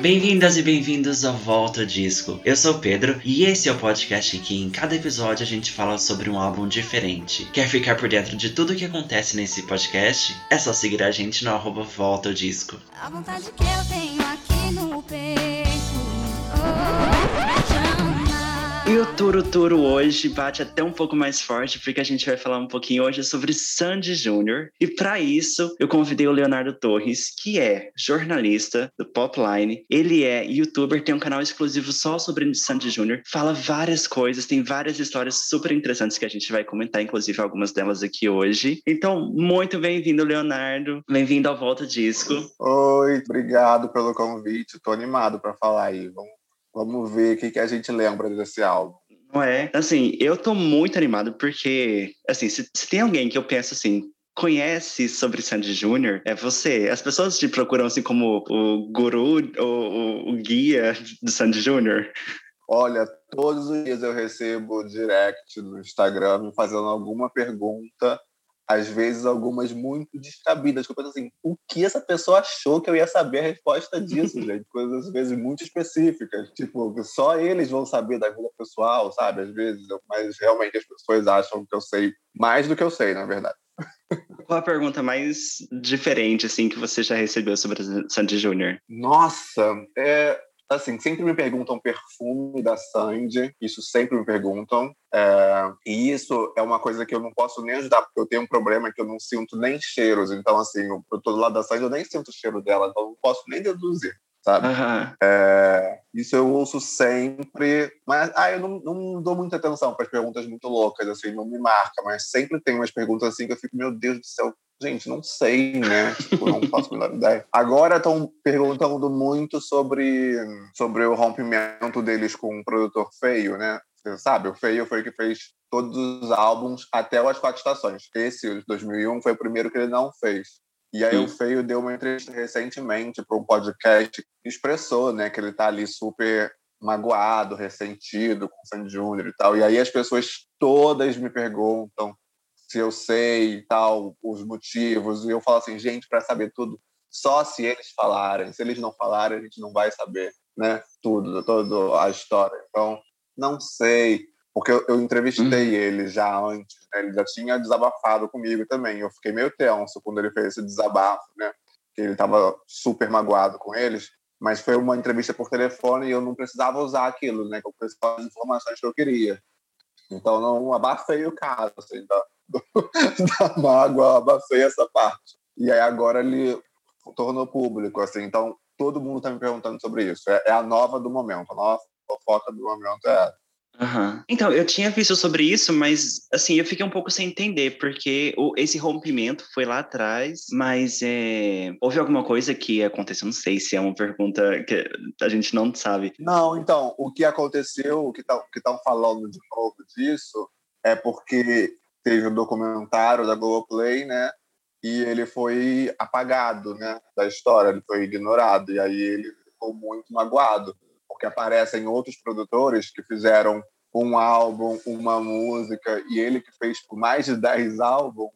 Bem-vindas e bem-vindos ao Volta Disco. Eu sou o Pedro e esse é o podcast em que em cada episódio a gente fala sobre um álbum diferente. Quer ficar por dentro de tudo o que acontece nesse podcast? É só seguir a gente no arroba Volta Disco. A vontade que eu tenho aqui no peito. O Turo Turo hoje bate até um pouco mais forte, porque a gente vai falar um pouquinho hoje sobre Sandy Júnior. E para isso, eu convidei o Leonardo Torres, que é jornalista do Popline. Ele é youtuber, tem um canal exclusivo só sobre Sandy Júnior. Fala várias coisas, tem várias histórias super interessantes que a gente vai comentar, inclusive algumas delas aqui hoje. Então, muito bem-vindo, Leonardo. Bem-vindo ao Volta Disco. Oi, obrigado pelo convite. Tô animado para falar aí. Vamos, vamos ver o que, que a gente lembra desse álbum. Não é? Assim, eu tô muito animado porque, assim, se, se tem alguém que eu penso assim, conhece sobre Sandy Júnior, é você. As pessoas te procuram assim como o guru, o, o, guia do Sandy Júnior. Olha, todos os dias eu recebo direct no Instagram fazendo alguma pergunta, às vezes algumas muito descabidas, que eu penso assim, o que essa pessoa achou que eu ia saber a resposta disso, gente? Coisas às vezes muito específicas, tipo, só eles vão saber da vida pessoal, sabe? Às vezes, mas realmente as pessoas acham que eu sei mais do que eu sei, na verdade. Qual a pergunta mais diferente, assim, que você já recebeu sobre Sandy Júnior? Nossa, é assim, sempre me perguntam perfume da Sandy, isso sempre me perguntam. É, e isso é uma coisa que eu não posso nem ajudar, porque eu tenho um problema que eu não sinto nem cheiros. Então, assim, eu, eu tô do lado da Sandy, eu nem sinto o cheiro dela, então eu não posso nem deduzir, sabe? Aham. É, isso eu ouço sempre, mas ah, eu não, não dou muita atenção para as perguntas muito loucas, assim, não me marca, mas sempre tem umas perguntas assim que eu fico, meu Deus do céu, gente, não sei, né? Tipo, não faço a menor ideia. Agora estão perguntando muito sobre, sobre o rompimento deles com um produtor feio, né? Você sabe, o Feio foi o que fez todos os álbuns até As Quatro Estações. Esse, o de 2001, foi o primeiro que ele não fez. E aí Sim. o Feio deu uma entrevista recentemente para um podcast que expressou, né, que ele tá ali super magoado, ressentido com o Sandy Júnior e tal. E aí as pessoas todas me perguntam se eu sei tal, os motivos. E eu falo assim, gente, para saber tudo, só se eles falarem. Se eles não falarem, a gente não vai saber, né? Tudo, toda a história. Então, não sei. Porque eu, eu entrevistei ele já antes, né? ele já tinha desabafado comigo também. Eu fiquei meio tenso quando ele fez esse desabafo, né? Que ele estava super magoado com eles. Mas foi uma entrevista por telefone e eu não precisava usar aquilo, né? Eu precisava das informações que eu queria. Então, não abafei o caso, assim, da, da mágoa, abafei essa parte. E aí agora ele tornou público, assim. Então, todo mundo está me perguntando sobre isso. É, é a nova do momento. A nova fofoca do momento é essa. Aham. Então, eu tinha visto sobre isso, mas assim, eu fiquei um pouco sem entender, porque o, esse rompimento foi lá atrás, mas é, houve alguma coisa que aconteceu, não sei se é uma pergunta que a gente não sabe. Não, então, o que aconteceu, o que estão falando de novo disso, é porque teve um documentário da Globoplay, né? E ele foi apagado, né? Da história, ele foi ignorado. E aí ele ficou muito magoado, porque aparecem outros produtores que fizeram um álbum, uma música, e ele que fez por mais de 10 álbuns,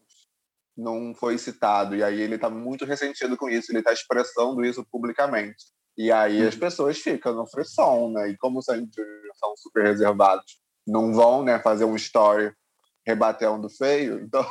não foi citado. E aí ele está muito ressentido com isso, ele está expressando isso publicamente. E aí as pessoas ficam no frisson, né? E como Júnior são super reservados, não vão né, fazer um story rebatendo feio, então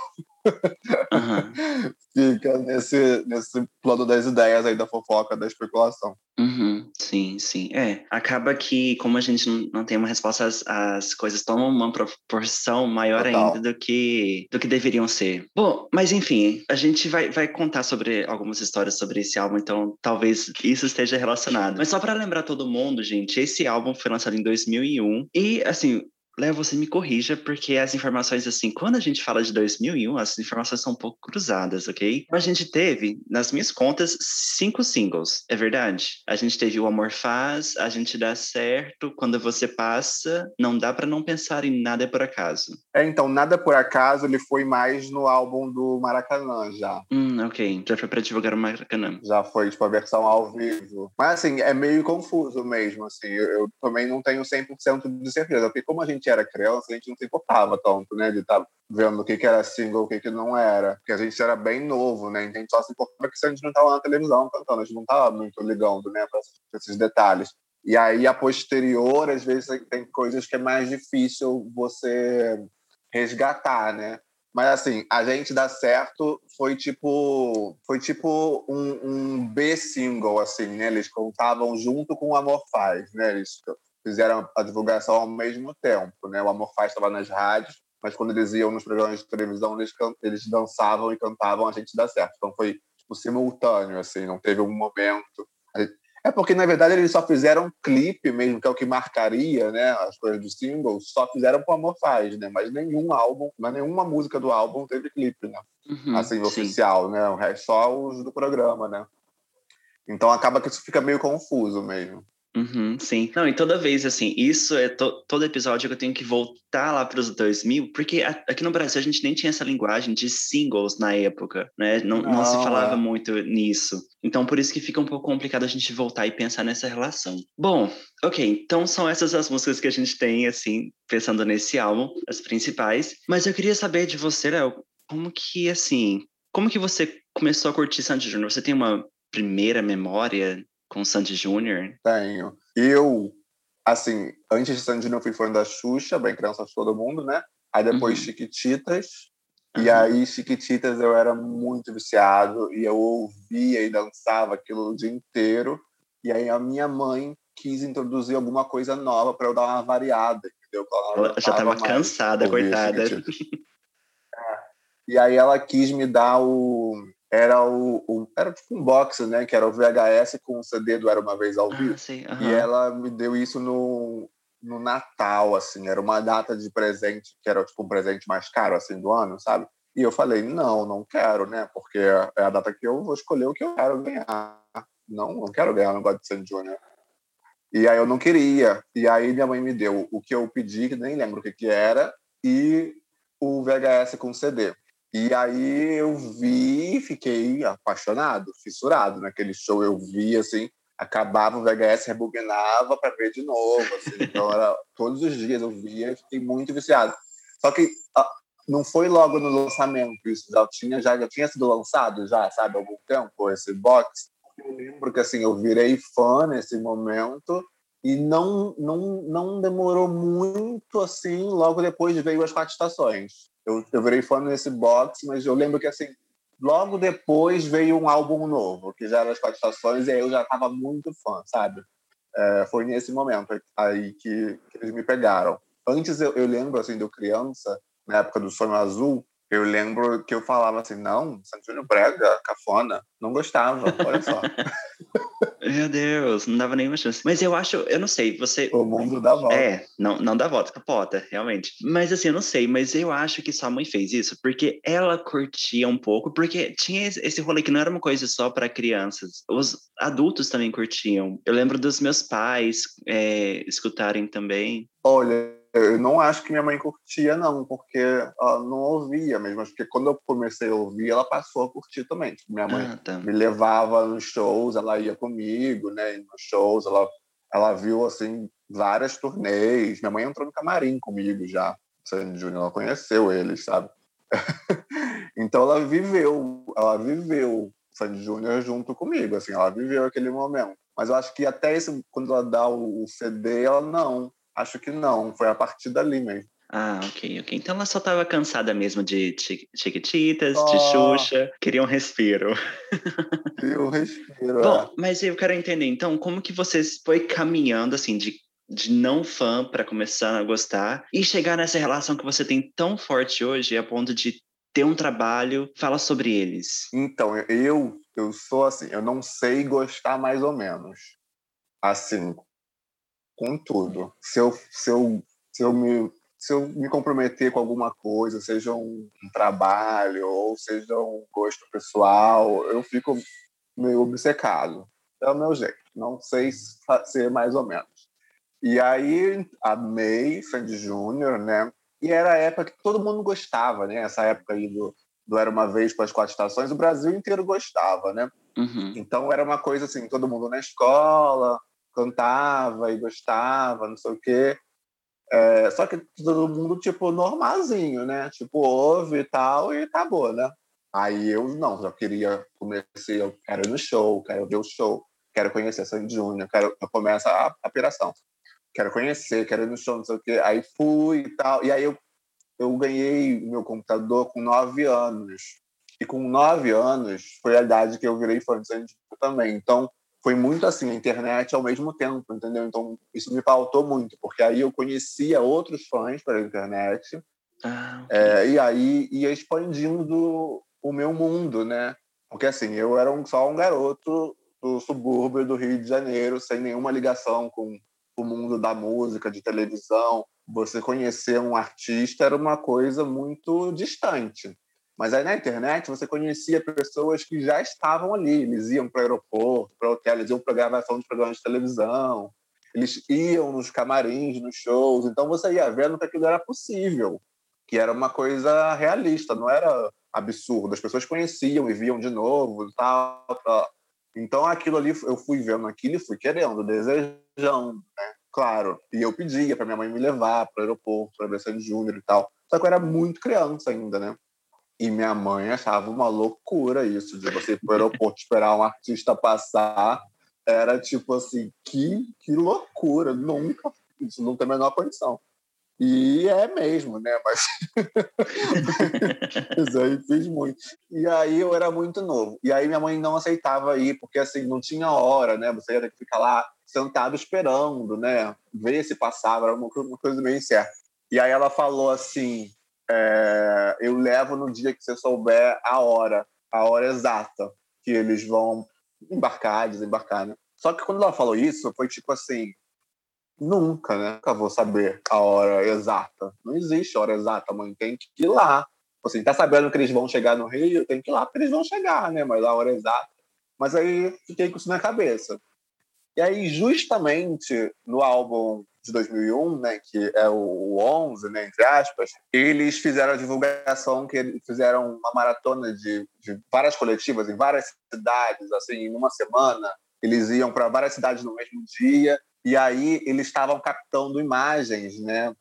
Aham. fica nesse, nesse plano das ideias aí da fofoca, da especulação. Uhum, sim, sim. É, acaba que, como a gente não, não tem uma resposta, as, as coisas tomam uma proporção maior Total. ainda do que, do que deveriam ser. Bom, mas enfim, a gente vai, vai contar sobre algumas histórias sobre esse álbum, então talvez isso esteja relacionado. Mas só para lembrar todo mundo, gente, esse álbum foi lançado em 2001 e, assim, Léo, você me corrija, porque as informações, assim, quando a gente fala de 2001, as informações são um pouco cruzadas, ok? A gente teve, nas minhas contas, cinco singles, é verdade? A gente teve O Amor Faz, A Gente Dá Certo, Quando Você Passa, Não Dá Pra Não Pensar em Nada é Por Acaso. É, então, Nada Por Acaso, ele foi mais no álbum do Maracanã já. Hum, Hum, ok. Já foi pra divulgar o Maracanã. Já foi, tipo, a versão ao vivo. Mas, assim, é meio confuso mesmo, assim. Eu, eu também não tenho 100% de certeza. Porque como a gente era criança, a gente não se importava tanto, né? De estar tá vendo o que, que era single, o que, que não era. Porque a gente era bem novo, né? Então a gente só se importava que a gente não estava na televisão cantando. A gente não estava muito ligando, né? Pra esses detalhes. E aí, a posterior, às vezes, tem coisas que é mais difícil você resgatar, né? Mas assim, a gente dá certo foi tipo foi tipo um, um B single assim, né? Eles contavam junto com o Amor Faz, né? Eles fizeram a divulgação ao mesmo tempo, né? O Amor Faz estava nas rádios, mas quando eles iam nos programas de televisão, eles eles dançavam e cantavam a gente dá certo. Então foi tipo, simultâneo assim, não teve um momento é porque, na verdade, eles só fizeram um clipe mesmo, que é o que marcaria né, as coisas dos singles, só fizeram com Amor Faz, né? Mas nenhum álbum, mas nenhuma música do álbum teve clipe, né? Uhum, assim, sim. oficial, né? O resto só os do programa, né? Então acaba que isso fica meio confuso mesmo. Uhum, sim. Não, e toda vez, assim, isso é to todo episódio que eu tenho que voltar lá para os 2000, porque aqui no Brasil a gente nem tinha essa linguagem de singles na época, né? Não, não, não se falava é. muito nisso. Então, por isso que fica um pouco complicado a gente voltar e pensar nessa relação. Bom, ok, então são essas as músicas que a gente tem, assim, pensando nesse álbum, as principais. Mas eu queria saber de você, Léo, como que, assim, como que você começou a curtir Sandy Júnior? Você tem uma primeira memória com Sandy Júnior? Tenho. Eu, assim, antes de Sandy Júnior, eu fui fã da Xuxa, bem criança de todo mundo, né? Aí depois uhum. Chiquititas. Uhum. E aí, Chiquititas, eu era muito viciado e eu ouvia e dançava aquilo o dia inteiro. E aí, a minha mãe quis introduzir alguma coisa nova para eu dar uma variada, entendeu? Ela já estava cansada, coitada. É. E aí, ela quis me dar o era o, o, era tipo um box, né? Que era o VHS com o CD do Era uma vez ao ah, vivo. Ah, uhum. E ela me deu isso no, no Natal, assim. Era uma data de presente que era tipo um presente mais caro assim do ano, sabe? E eu falei não, não quero, né? Porque é a data que eu vou escolher o que eu quero ganhar. Não, não quero ganhar, não gosto de Sandy Júnior. E aí eu não queria. E aí minha mãe me deu o que eu pedi, que nem lembro o que que era, e o VHS com CD. E aí eu vi, fiquei apaixonado, fissurado naquele show. Eu vi assim, acabava o VHS, rebobinava para ver de novo. Assim. Então era todos os dias eu via, fiquei muito viciado. Só que não foi logo no lançamento isso, já tinha já, já tinha sido lançado já, sabe, algum tempo esse box. Eu lembro que assim eu virei fã nesse momento e não não não demorou muito assim, logo depois veio as quatro estações eu, eu virei fã nesse box, mas eu lembro que assim, logo depois veio um álbum novo, que já era as quatro estações, e aí eu já estava muito fã, sabe? É, foi nesse momento aí que, que, eles me pegaram. Antes eu, eu lembro, assim, de eu criança, na época do Sonho Azul, eu lembro que eu falava assim, não, Santinho Brega, cafona, não gostava, olha só. Meu Deus, não dava nenhuma chance. Mas eu acho, eu não sei, você. O mundo dá volta. É, não, não dá volta, capota, realmente. Mas assim, eu não sei, mas eu acho que sua mãe fez isso porque ela curtia um pouco, porque tinha esse rolê que não era uma coisa só para crianças. Os adultos também curtiam. Eu lembro dos meus pais é, escutarem também. Olha, eu não acho que minha mãe curtia, não, porque ela não ouvia mesmo. Porque quando eu comecei a ouvir, ela passou a curtir também. Tipo, minha mãe ah, tá. me levava nos shows, ela ia comigo, né? Nos shows, ela, ela viu, assim, várias turnês. Minha mãe entrou no camarim comigo já. Sandy Júnior, ela conheceu eles, sabe? então ela viveu, ela viveu Sandy Júnior junto comigo, assim, ela viveu aquele momento. Mas eu acho que até esse, quando ela dá o CD, ela não Acho que não, foi a partir dali mesmo. Ah, ok, ok. Então ela só estava cansada mesmo de Chiquititas, oh. de Xuxa, queria um respiro. Queria um respiro. Bom, é. mas eu quero entender, então, como que você foi caminhando, assim, de, de não fã para começar a gostar e chegar nessa relação que você tem tão forte hoje, a ponto de ter um trabalho, fala sobre eles. Então, eu, eu sou assim, eu não sei gostar mais ou menos. Assim, com tudo. Se eu, se eu, se eu, me, se eu me comprometer com alguma coisa, seja um, um trabalho ou seja um gosto pessoal, eu fico meio obcecado. É o meu jeito. Não sei ser mais ou menos. E aí, amei Sandy Júnior, né? E era a época que todo mundo gostava, né? Essa época aí do, do Era Uma Vez com as Quatro Estações, o Brasil inteiro gostava, né? Uhum. Então era uma coisa assim, todo mundo na escola cantava e gostava, não sei o quê. É, só que todo mundo, tipo, normalzinho, né? Tipo, ouve e tal, e acabou, né? Aí eu não, já queria, comecei, eu quero ir no show, quero ver o show, quero conhecer Sandy Júnior, quero, começa a, a piração. Quero conhecer, quero ir no show, não sei o quê. Aí fui e tal, e aí eu, eu ganhei meu computador com nove anos. E com nove anos foi a idade que eu virei fã de Sandy Júnior também. Então, foi muito assim, a internet ao mesmo tempo, entendeu? Então, isso me pautou muito, porque aí eu conhecia outros fãs pela internet, Ah, é, e aí ia expandindo o meu mundo, né? Porque assim, eu era um, só um garoto do subúrbio do Rio de Janeiro, sem nenhuma ligação com o mundo da música, de televisão. Você conhecer um artista era uma coisa muito distante. Mas aí na internet você conhecia pessoas que já estavam ali. Eles iam para o aeroporto, para o hotel, eles iam para gravação de programas de televisão, eles iam nos camarins, nos shows. Então você ia vendo que aquilo era possível, que era uma coisa realista, não era absurdo. As pessoas conheciam e viam de novo, tal, tal. Então aquilo ali eu fui vendo aquilo e fui querendo, desejando, né? Claro. E eu pedia para minha mãe me levar para o aeroporto, para Sandy Júnior e tal. Só que eu era muito criança ainda, né? E minha mãe achava uma loucura isso, de você ir para o aeroporto esperar um artista passar. Era tipo assim, que, que loucura, nunca, isso não tem a menor condição. E é mesmo, né? Mas isso aí fiz muito. E aí eu era muito novo. E aí minha mãe não aceitava ir, porque assim, não tinha hora, né? Você ia ter que ficar lá sentado esperando, né? Ver se passava, era uma, coisa meio incerta. E aí ela falou assim: é, eu levo no dia que você souber a hora, a hora exata que eles vão embarcar, desembarcar, né? Só que quando ela falou isso, foi tipo assim, nunca, né? Nunca vou saber a hora exata. Não existe hora exata, mãe. Tem que ir lá. Assim, tá sabendo que eles vão chegar no Rio? Tem que ir lá porque eles vão chegar, né? Mas a hora exata. Mas aí fiquei com isso na cabeça. E aí, justamente no álbum de 2001, né, que é o 11, né, entre aspas, eles fizeram a divulgação que fizeram uma maratona de, de várias coletivas em várias cidades, assim, em uma semana. Eles iam para várias cidades no mesmo dia e aí eles estavam captando imagens, né?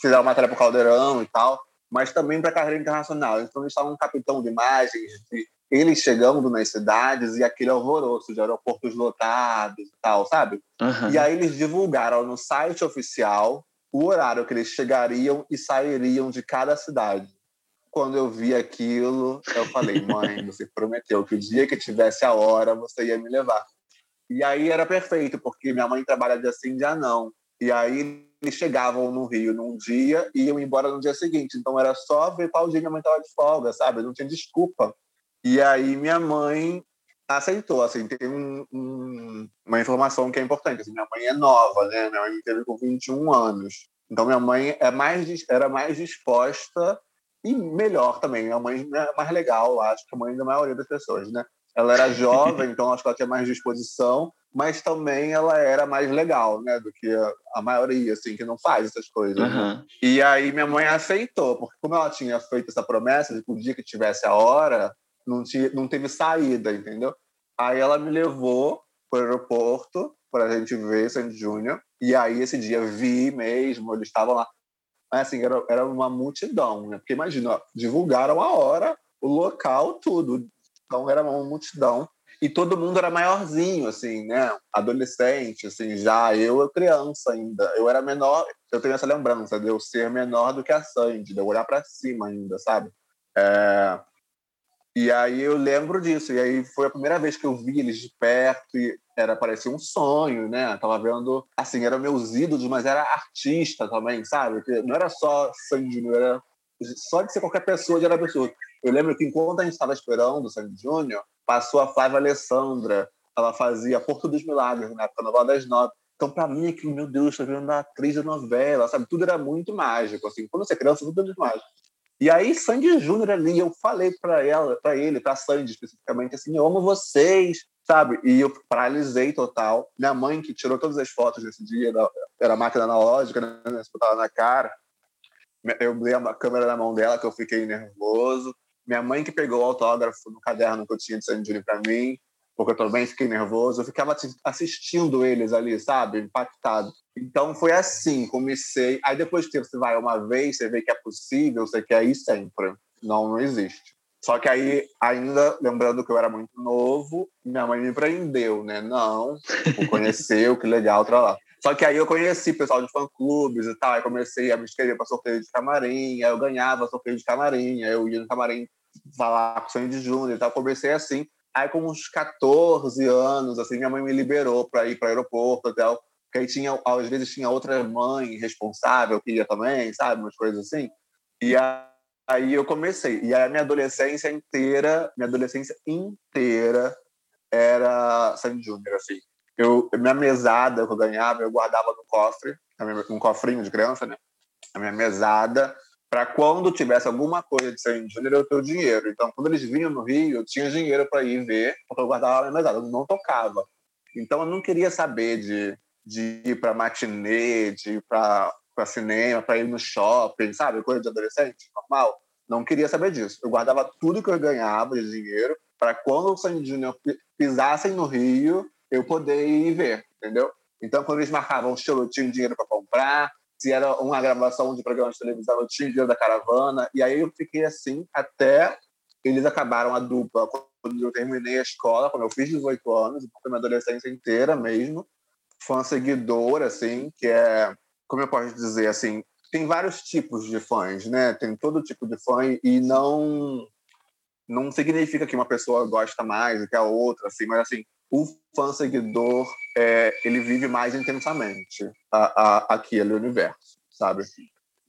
Fizeram matéria para o Caldeirão e tal, mas também para a carreira internacional. Então eles estavam captando imagens de eles chegando nas cidades e aquele alvoroço de aeroportos lotados e tal, sabe? Aham. E aí eles divulgaram no site oficial o horário que eles chegariam e sairiam de cada cidade. Quando eu vi aquilo, eu falei, mãe, você prometeu que o dia que tivesse a hora, você ia me levar. E aí era perfeito, porque minha mãe trabalha dia sim, dia não. E aí eles chegavam no Rio num dia e iam embora no dia seguinte. Então era só ver qual dia minha mãe estava de folga, sabe? Não tinha desculpa. E aí minha mãe aceitou, assim, tem um, um, uma informação que é importante, assim, minha mãe é nova, né, minha mãe me teve com 21 anos, então minha mãe é mais, era mais disposta e melhor também, minha mãe é mais legal, acho que a mãe da maioria das pessoas, né, ela era jovem, então acho que ela tinha mais disposição, mas também ela era mais legal, né, do que a, a maioria, assim, que não faz essas coisas? Aham. E aí minha mãe aceitou, porque como ela tinha feito essa promessa de que o dia que tivesse a hora, não, tinha, não teve saída, entendeu? Aí ela me levou para o aeroporto para a gente ver Sandy Júnior. E aí esse dia vi mesmo, eles estavam lá. Mas assim, era, era uma multidão, né? Porque imagina, ó, divulgaram a hora, o local, tudo. Então era uma multidão. E todo mundo era maiorzinho, assim, né? Adolescente, assim, já eu criança ainda. Eu era menor, eu tenho essa lembrança de eu ser menor do que a Sandy, de eu olhar para cima ainda, sabe? É... E aí eu lembro disso. E aí foi a primeira vez que eu vi eles de perto e era parecia um sonho, né? Tava vendo, assim, eram meus ídolos, mas era artista também, sabe? Que não era só Sandy Júnior, era só de ser qualquer pessoa já era pessoa. Eu lembro que enquanto a gente estava esperando o Sandy Júnior, passou a Flávia Alessandra. Ela fazia Porto dos Milagres, na época, novela das nove. Então, para mim, aquilo, meu Deus, tô vendo a atriz da novela, sabe? Tudo era muito mágico, assim. Quando você é criança, tudo é muito mágico. E aí, Sandy Júnior ali, eu falei para ela, para ele, para Sandy especificamente, assim, eu amo vocês, sabe? E eu paralisei total. Minha mãe, que tirou todas as fotos nesse dia, era- máquina analógica, né? Você botava na cara. Eu dei a câmera na mão dela, que eu fiquei nervoso. Minha mãe que pegou o autógrafo no caderno que eu tinha de Sandy Júnior para mim, porque eu também fiquei nervoso. Eu ficava assistindo eles ali, sabe? Impactado. Então foi assim, comecei. Aí depois que você vai uma vez, você vê que é possível, você quer ir sempre. Não, não existe. Só que aí, ainda lembrando que eu era muito novo, minha mãe me prendeu, né? Não, conheceu, que legal, tra lá. Só que aí eu conheci pessoal de fã-clubes e tal, aí comecei a me inscrever para sorteio de camarim, aí eu ganhava sorteio de camarim, aí eu ia no camarim falar com o Sandy Júnior e tal, comecei assim. Aí com uns 14 anos, assim, minha mãe me liberou para ir para o aeroporto e tal, porque aí tinha, às vezes tinha outra mãe responsável que ia também, sabe, umas coisas assim. E Aí eu comecei. E a minha adolescência inteira, minha adolescência inteira era Sandy Júnior, assim. Eu, minha mesada que eu ganhava, eu guardava no cofre, um cofrinho de criança, né? A minha mesada, para quando tivesse alguma coisa de Sandy Júnior, eu ter o dinheiro. Então, quando eles vinham no Rio, eu tinha dinheiro para ir ver, porque eu guardava a minha mesada, eu não tocava. Então, eu não queria saber de, de ir para matinê, de ir para cinema, para ir no shopping, sabe? Coisa de adolescente, normal. Não queria saber disso. Eu guardava tudo que eu ganhava de dinheiro para quando o Sandy Júnior pisassem no Rio, eu poder ir ver, entendeu? Então, quando eles marcavam show, eu tinha dinheiro para comprar. Se era uma gravação de programa de televisão, eu tinha dinheiro da caravana. E aí eu fiquei assim até eles acabaram a dupla quando eu terminei a escola, quando eu fiz 18 anos, porque minha adolescência inteira mesmo. Fã seguidora, assim, que é como eu posso dizer, assim, tem vários tipos de fãs, né? Tem todo tipo de fã e não não significa que uma pessoa gosta mais do que a outra, assim, mas assim, o fã seguidor é, ele vive mais intensamente a, a, aquele universo, sabe?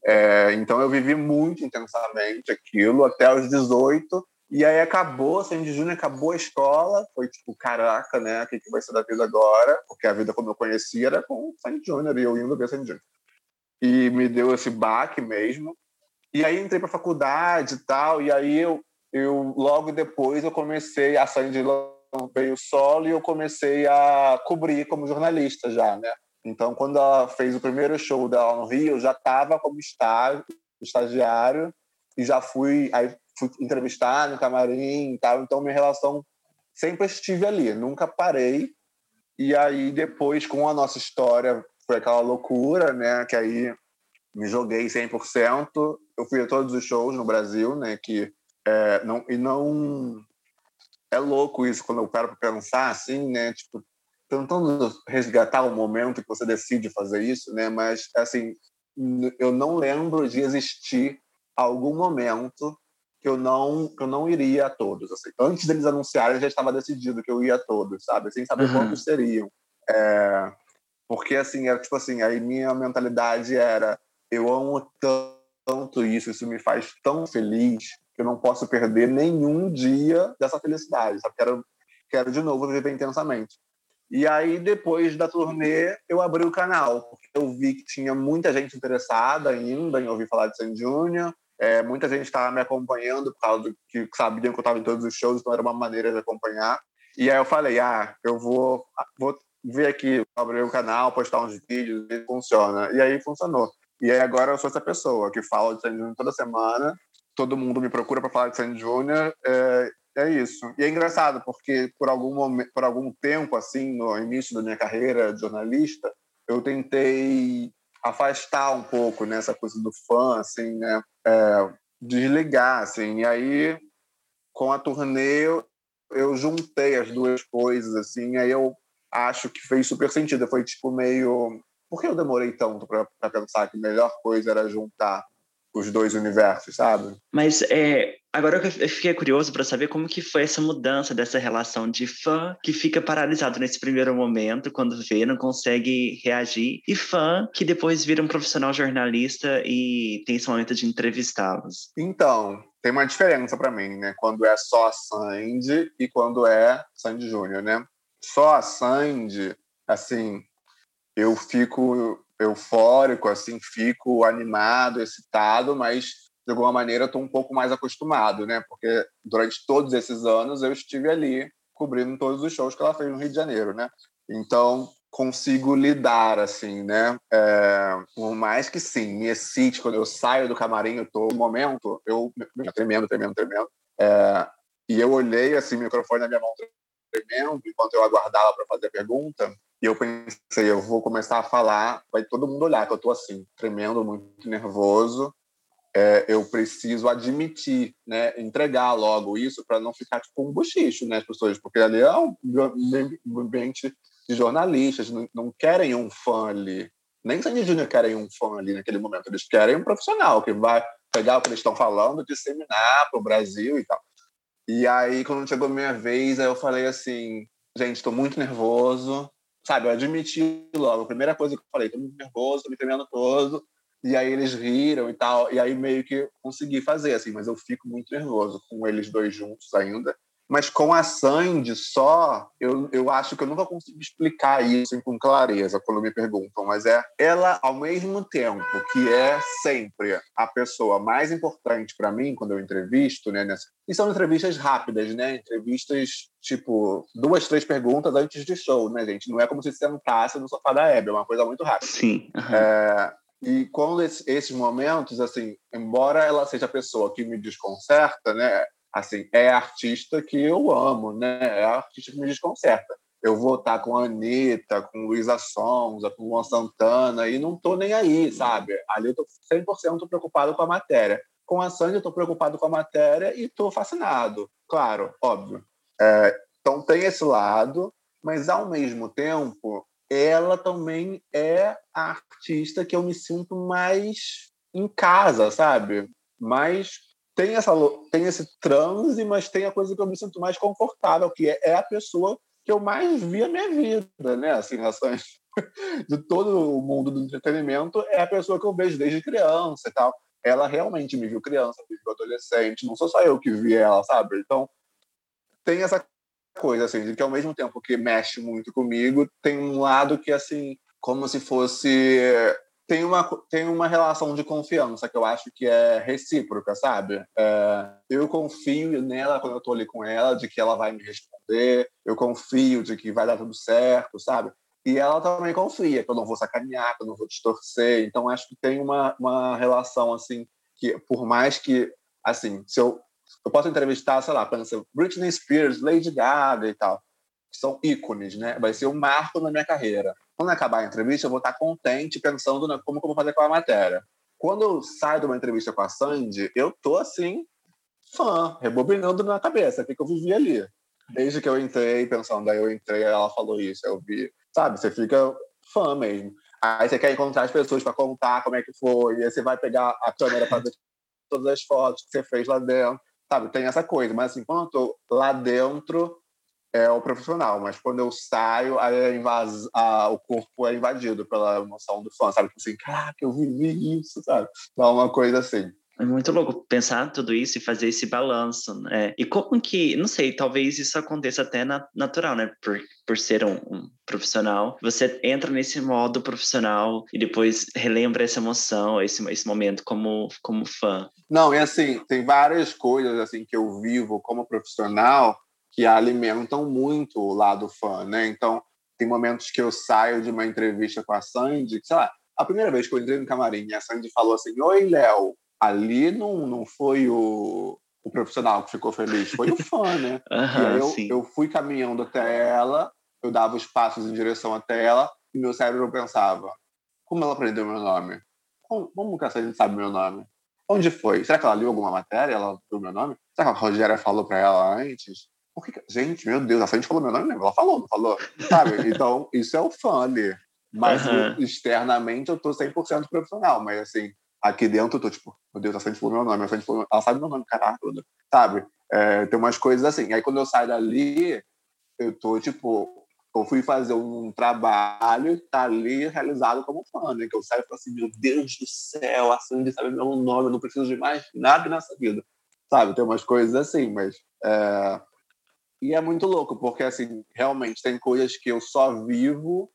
É, então eu vivi muito intensamente aquilo até os 18 e aí acabou, Sandy Júnior acabou a escola, foi tipo, caraca, né? O que, que vai ser da vida agora? Porque a vida como eu conhecia era com Sandy Júnior e eu indo ver Sandy Júnior e me deu esse baque mesmo. E aí entrei para faculdade e tal, e aí eu, eu logo depois eu comecei a sair de veio solo e eu comecei a cobrir como jornalista já, né? Então, quando ela fez o primeiro show dela no Rio, eu já estava como estágio, estagiário e já fui aí fui entrevistar no camarim e tal. Então, minha relação sempre estive ali, nunca parei. E aí, depois, com a nossa história foi aquela loucura, né? Que aí me joguei 100%. Eu fui a todos os shows no Brasil, né? Que é, não e não é louco isso quando eu paro para pensar assim, né? Tipo tentando resgatar o momento que você decide fazer isso, né? Mas assim, eu não lembro de existir algum momento eu não que eu não iria a todos. Assim. Antes deles anunciarem, já estava decidido que eu ia a todos, sabe? Sem saber uhum. quantos seriam. É, porque, assim, era tipo assim, aí minha mentalidade era: eu amo tanto isso, isso me faz tão feliz que eu não posso perder nenhum dia dessa felicidade, sabe? Quero, quero de novo viver intensamente. E aí, depois da turnê, eu abri o canal, porque eu vi que tinha muita gente interessada ainda em ouvir falar de Sandy Júnior. É, muita gente estava me acompanhando por causa do que sabiam que eu estava em todos os shows, então era uma maneira de acompanhar. E aí eu falei, ah, eu vou, vou ver aqui, abrir o canal, postar uns vídeos, e funciona. E aí funcionou. E aí agora eu sou essa pessoa que fala de Sandy Júnior toda semana, todo mundo me procura para falar de Sandy Júnior, é, é isso. E é engraçado, porque por algum, momento, por algum tempo, assim, no início da minha carreira de jornalista, eu tentei afastar um pouco nessa né, coisa do fã, assim, né? É, desligar, assim. E aí, com a turnê, eu, eu juntei as duas coisas, assim, aí eu acho que fez super sentido. Foi tipo meio. Por que eu demorei tanto para pensar que a melhor coisa era juntar os dois universos, sabe? Mas é, agora eu fiquei curioso para saber como que foi essa mudança dessa relação de fã que fica paralisado nesse primeiro momento quando vê, não consegue reagir, e fã que depois vira um profissional jornalista e tem esse momento de entrevistá-los. Então, tem uma diferença para mim, né? Quando é só Sandy e quando é Sandy Júnior, né? só a Sandy, assim, eu fico eufórico, assim, fico animado, excitado, mas de alguma maneira estou um pouco mais acostumado, né? Porque durante todos esses anos eu estive ali cobrindo todos os shows que ela fez no Rio de Janeiro, né? Então consigo lidar, assim, né? É, por mais que sim, me excite quando eu saio do camarim, eu tô no momento, eu tremendo, tremendo, tremendo, É, e eu olhei assim, o microfone na minha mão tremendo, enquanto eu aguardava para fazer a pergunta. E eu pensei, eu vou começar a falar, vai todo mundo olhar que eu estou assim, tremendo, muito nervoso. É, eu preciso admitir, né, entregar logo isso para não ficar tipo um bochicho, né, as pessoas, porque ali é um ambiente de jornalistas, não, querem um fã ali, nem Sandy Júnior querem um fã ali naquele momento, eles querem um profissional que vai pegar o que eles estão falando, disseminar para o Brasil e tal. E aí, quando chegou a minha vez, eu falei assim, gente, estou muito nervoso, sabe? Eu admiti logo, a primeira coisa que eu falei, estou muito nervoso, estou me tremendo todo. E aí eles riram e tal, e aí meio que consegui fazer, assim, mas eu fico muito nervoso com eles dois juntos ainda. Mas com a Sandy só, eu, eu acho que eu nunca consigo explicar isso com clareza quando me perguntam. Mas é ela, ao mesmo tempo que é sempre a pessoa mais importante para mim quando eu entrevisto, né? Nessa... E são entrevistas rápidas, né? Entrevistas, tipo, duas, três perguntas antes de show, né, gente? Não é como se sentasse no sofá da Hebe, é uma coisa muito rápida. Sim. Uhum. É... E quando esses momentos, assim, embora ela seja a pessoa que me desconcerta, né? Assim, é artista que eu amo, né? É artista que me desconcerta. Eu vou estar com a Anitta, com Luísa Sonza, com Luan Santana, e não tô nem aí, sabe? Ali eu tô 100% preocupado com a matéria. Com a Sandy eu tô preocupado com a matéria e tô fascinado, claro, óbvio. É, então tem esse lado, mas ao mesmo tempo, ela também é a artista que eu me sinto mais em casa, sabe? Mais tem, essa, tem esse transe, mas tem a coisa que eu me sinto mais confortável, que é, é a pessoa que eu mais vi a minha vida, né? Assim, relações de todo o mundo do entretenimento, é a pessoa que eu vejo desde criança e tal. Ela realmente me viu criança, me viu adolescente, não sou só eu que vi ela, sabe? Então, tem essa coisa, assim, de que ao mesmo tempo que mexe muito comigo, tem um lado que, assim, como se fosse tem uma, tem uma relação de confiança que eu acho que é recíproca, sabe? É, eu confio nela quando eu tô ali com ela, de que ela vai me responder, eu confio de que vai dar tudo certo, sabe? E ela também confia que eu não vou sacanear, que eu não vou distorcer. Então, acho que tem uma, uma relação, assim, que por mais que, assim, se eu, eu posso entrevistar, sei lá, pensa Britney Spears, Lady Gaga e tal, que são ícones, né? Vai ser um marco na minha carreira. Quando acabar a entrevista, eu vou estar contente pensando na, como eu vou fazer com a matéria. Quando eu saio de uma entrevista com a Sandy, eu tô assim, fã, rebobinando na cabeça o que, eu vivi ali. Desde que eu entrei, pensando, aí eu entrei, ela falou isso, eu vi. Sabe, você fica fã mesmo. Aí você quer encontrar as pessoas para contar como é que foi, aí você vai pegar a câmera para ver todas as fotos que você fez lá dentro. Sabe, tem essa coisa. Mas assim, eu tô lá dentro, é o profissional, mas quando eu saio, aí é invas... ah, o corpo é invadido pela emoção do fã, sabe? Tipo assim, caraca, eu vivi isso, sabe? Dá uma coisa assim. É muito louco pensar tudo isso e fazer esse balanço, né? E como que, não sei, talvez isso aconteça até na, natural, né? Por, por ser um, um, profissional, você entra nesse modo profissional e depois relembra essa emoção, esse, esse momento como, como fã. Não, e assim, tem várias coisas assim que eu vivo como profissional que alimentam muito o lado fã, né? Então, tem momentos que eu saio de uma entrevista com a Sandy, que, sei lá, a primeira vez que eu entrei no camarim, a Sandy falou assim: Oi, Léo. Ali não, não foi o, o profissional que ficou feliz, foi o fã, né? Uhum, e aí eu, eu fui caminhando até ela, eu dava os passos em direção até ela, e meu cérebro pensava: como ela aprendeu meu nome? Como, como que a Sandy sabe meu nome? Onde foi? Será que ela leu alguma matéria? Ela viu meu nome? Será que a Rogéria falou para ela antes? Por que... Gente, meu Deus, a frente falou meu nome mesmo. Ela falou, não falou? Sabe? Então, isso é o fã ali. Mas uhum. externamente eu tô 100% profissional. Mas, assim, aqui dentro eu tô tipo, meu Deus, a frente falou meu nome. A frente falou... Ela sabe meu nome, caraca. Sabe? É, tem umas coisas assim. Aí, quando eu saio dali, eu tô, tipo... Eu fui fazer um trabalho e tá ali realizado como fã, né? Que eu saio e falo assim, meu Deus do céu, a Sandy sabe meu nome, eu não preciso de mais nada nessa vida. Sabe? Tem umas coisas assim, mas... É e é muito louco, porque assim, realmente tem coisas que eu só vivo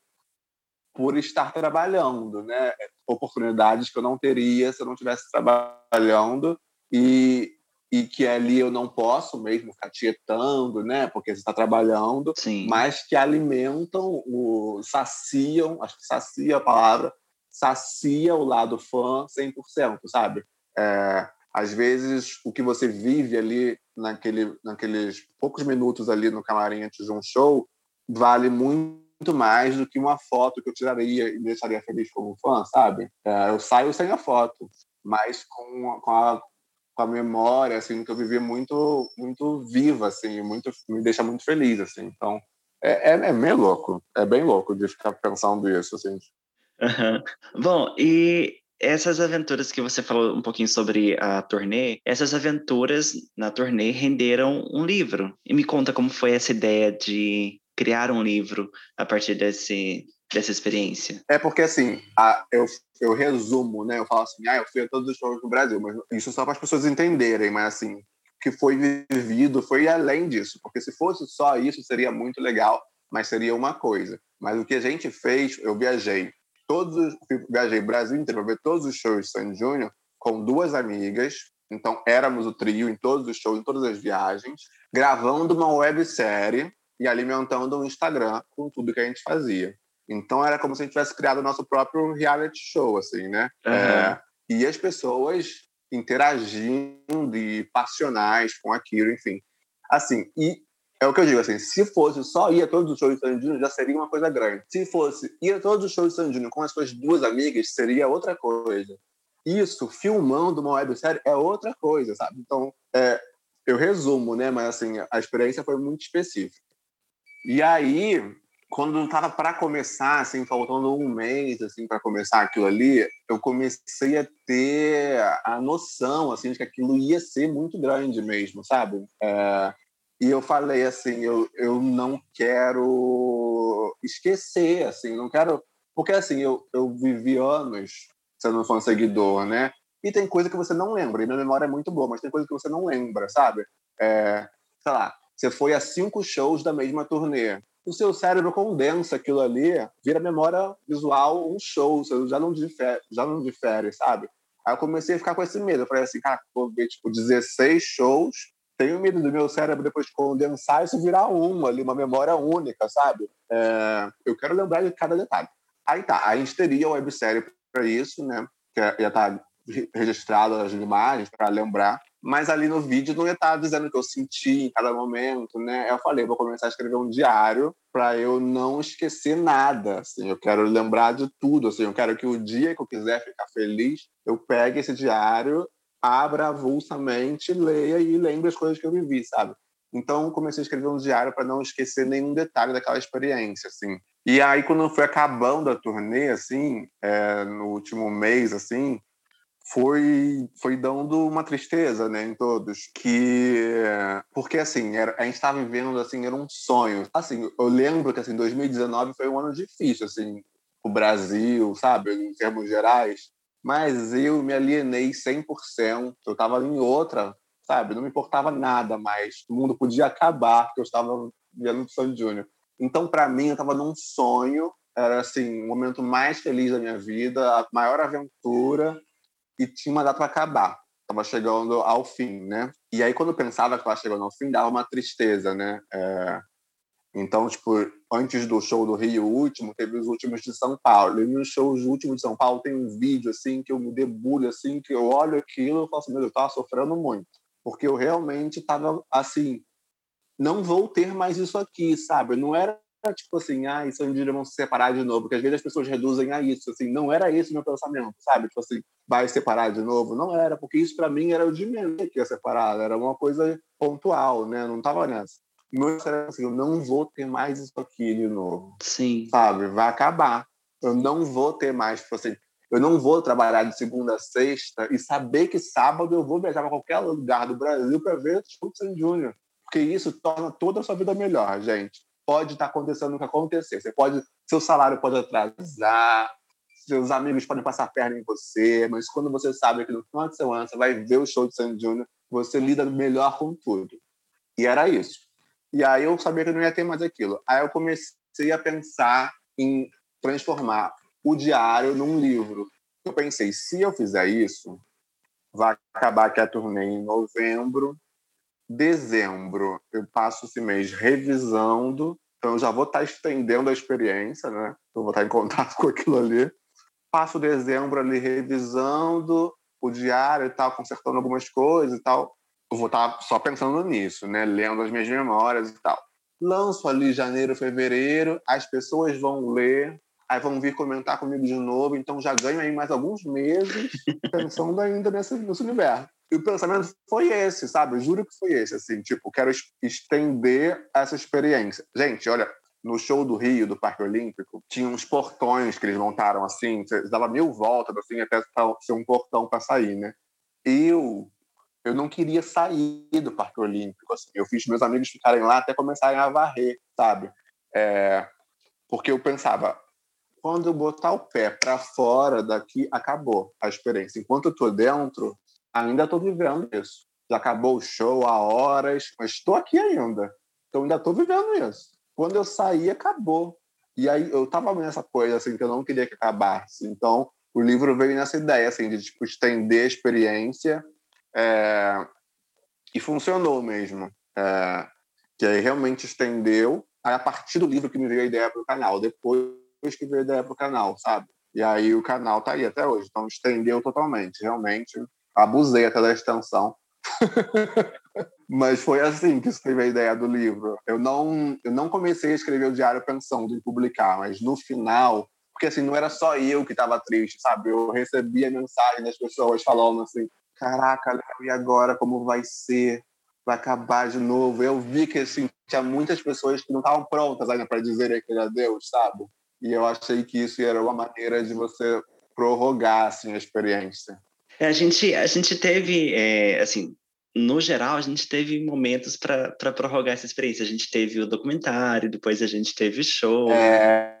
por estar trabalhando, né? Oportunidades que eu não teria se eu não estivesse trabalhando e, e que ali eu não posso mesmo ficar tietando, né? Porque você está trabalhando, Sim. mas que alimentam, o, saciam, acho que sacia a palavra, sacia o lado fã 100%, sabe? É, às vezes o que você vive ali naquele, naqueles poucos minutos ali no camarim antes de um show vale muito mais do que uma foto que eu tiraria e deixaria feliz como fã, sabe? É, eu saio sem a foto, mas com, com, a, com a memória, assim, que eu vivi muito, muito viva, assim, muito, me deixa muito feliz, assim. Então, é, é, é meio louco, é bem louco de ficar pensando isso, assim. Uhum. Bom, e essas aventuras que você falou um pouquinho sobre a turnê, essas aventuras na turnê renderam um livro. E me conta como foi essa ideia de criar um livro a partir desse, dessa experiência. É porque, assim, a, eu, eu resumo, né? Eu falo assim, ah, eu fui a todos os shows no Brasil, mas isso só para as pessoas entenderem, mas assim, que foi vivido foi além disso, porque se fosse só isso seria muito legal, mas seria uma coisa. Mas o que a gente fez, eu viajei todos, viajei Brasil inteiro para ver todos os shows de Sandy Júnior com duas amigas. Então éramos o trio em todos os shows, em todas as viagens, gravando uma websérie e alimentando um Instagram com tudo que a gente fazia. Então era como se a gente tivesse criado o nosso próprio reality show, assim, né? Uhum. É, e as pessoas interagindo e passionais com aquilo, enfim. Assim, e é o que eu digo, assim, se fosse só ir a todos os shows de Sandino, já seria uma coisa grande. Se fosse ir a todos os shows de Sandino com as suas duas amigas, seria outra coisa. Isso, filmando uma websérie, é outra coisa, sabe? Então, é, eu resumo, né? Mas, assim, a experiência foi muito específica. E aí, quando estava para começar, assim, faltando um mês, assim, para começar aquilo ali, eu comecei a ter a noção, assim, de que aquilo ia ser muito grande mesmo, sabe? É, e eu falei assim, eu, eu não quero esquecer, assim, não quero... Porque, assim, eu, eu vivi anos sendo fã seguidor, né? E tem coisa que você não lembra, e minha memória é muito boa, mas tem coisa que você não lembra, sabe? É, sei lá, você foi a cinco shows da mesma turnê. O seu cérebro condensa aquilo ali, vira memória visual um show, você já não difere, já não difere, sabe? Aí eu comecei a ficar com esse medo. Eu falei assim, cara, vou ver, tipo, 16 shows tenho medo do meu cérebro depois de condensar isso virar um ali, uma memória única, sabe? É, eu quero lembrar de cada detalhe. Aí tá, a gente teria a websérie para isso, né? Que ia estar tá registrado as imagens para lembrar, mas ali no vídeo não ia estar tá dizendo o que eu senti em cada momento, né? Eu falei, vou começar a escrever um diário para eu não esquecer nada, assim, eu quero lembrar de tudo, assim, eu quero que o dia que eu quiser ficar feliz, eu pegue esse diário abra avulsamente, leia e lembre as coisas que eu vivi, sabe? Então comecei a escrever um diário para não esquecer nenhum detalhe daquela experiência, assim. E aí quando foi acabando a turnê, assim, é, no último mês, assim, foi foi dando uma tristeza, né, em todos, que porque assim era, a gente estava vivendo assim era um sonho. Assim, eu lembro que assim 2019 foi um ano difícil, assim, o Brasil, sabe, em termos gerais mas eu me alienei 100%. Eu estava em outra, sabe? Não me importava nada mais. O mundo podia acabar, porque eu estava vendo Sandy Júnior. Então, para mim, eu estava num sonho. Era, assim, o momento mais feliz da minha vida, a maior aventura. E tinha uma data para acabar. Estava chegando ao fim, né? E aí, quando eu pensava que estava chegando ao fim, dava uma tristeza, né? É... Então, tipo, antes do show do Rio último, teve os últimos de São Paulo. E nos shows últimos de São Paulo tem um vídeo, assim, que eu me debulho, assim, que eu olho aquilo e falo assim, meu Deus, eu tava sofrendo muito. Porque eu realmente tava, assim, não vou ter mais isso aqui, sabe? Não era tipo assim, ah, isso um dia vão se separar de novo, porque às vezes as pessoas reduzem a isso, assim, não era esse o meu pensamento, sabe? Tipo assim, vai separar de novo, não era, porque isso para mim era o de menos que ia separar, era uma coisa pontual, né? Não tava nessa meu cérebro assim, eu não vou ter mais isso aqui de novo. Sim. Sabe? Vai acabar. Eu não vou ter mais, tipo assim, eu não vou trabalhar de segunda a sexta e saber que sábado eu vou viajar para qualquer lugar do Brasil para ver o Sandy Júnior. Porque isso torna toda a sua vida melhor, gente. Pode estar tá acontecendo o que acontecer. Você pode, seu salário pode atrasar, seus amigos podem passar perna em você, mas quando você sabe que no final de semana você vai ver o show de Sandy Júnior, você lida melhor com tudo. E era isso. E aí eu sabia que não ia ter mais aquilo. Aí eu comecei a pensar em transformar o diário num livro. Eu pensei, se eu fizer isso, vai acabar aqui a turnê em novembro, dezembro eu passo esse mês revisando, então eu já vou estar estendendo a experiência, né? Eu vou estar em contato com aquilo ali. Passo dezembro ali revisando o diário e tal, consertando algumas coisas e tal eu vou estar tá só pensando nisso, né? Lendo as minhas memórias e tal. Lanço ali janeiro, fevereiro, as pessoas vão ler, aí vão vir comentar comigo de novo, então já ganho aí mais alguns meses pensando ainda nesse, nesse universo. E o pensamento foi esse, sabe? Eu juro que foi esse, assim, tipo, quero estender essa experiência. Gente, olha, no show do Rio, do Parque Olímpico, tinha uns portões que eles montaram assim, dava mil voltas, assim, até ser um portão para sair, né? Eu, eu não queria sair do Parque Olímpico, assim. Eu fiz meus amigos ficarem lá até começarem a varrer, sabe? É, porque eu pensava, quando eu botar o pé para fora daqui, acabou a experiência. Enquanto eu tô dentro, ainda tô vivendo isso. Já acabou o show há horas, mas estou aqui ainda. Então ainda tô vivendo isso. Quando eu saí, acabou. E aí eu tava nessa coisa assim que eu não queria que acabasse. Então o livro veio nessa ideia assim de tipo estender a experiência é... e funcionou mesmo. É... Que aí realmente estendeu. Aí a partir do livro que me veio a ideia para o canal. Depois que veio a ideia para o canal, sabe? E aí o canal tá aí até hoje. Então estendeu totalmente. Realmente abusei até da extensão. Mas foi assim que escrevi a ideia do livro. Eu não, eu não comecei a escrever o diário pensando em publicar, mas no final, porque assim, não era só eu que estava triste, sabe? Eu recebia mensagem das pessoas falando assim: caraca, Léo, e agora como vai ser? Vai acabar de novo. Eu vi que assim, tinha muitas pessoas que não estavam prontas ainda para dizer aquele adeus, sabe? E eu achei que isso era uma maneira de você prorrogar assim, a experiência. É, a gente, a gente teve, é, assim, no geral, a gente teve momentos para prorrogar essa experiência. A gente teve o documentário, depois a gente teve o show. É.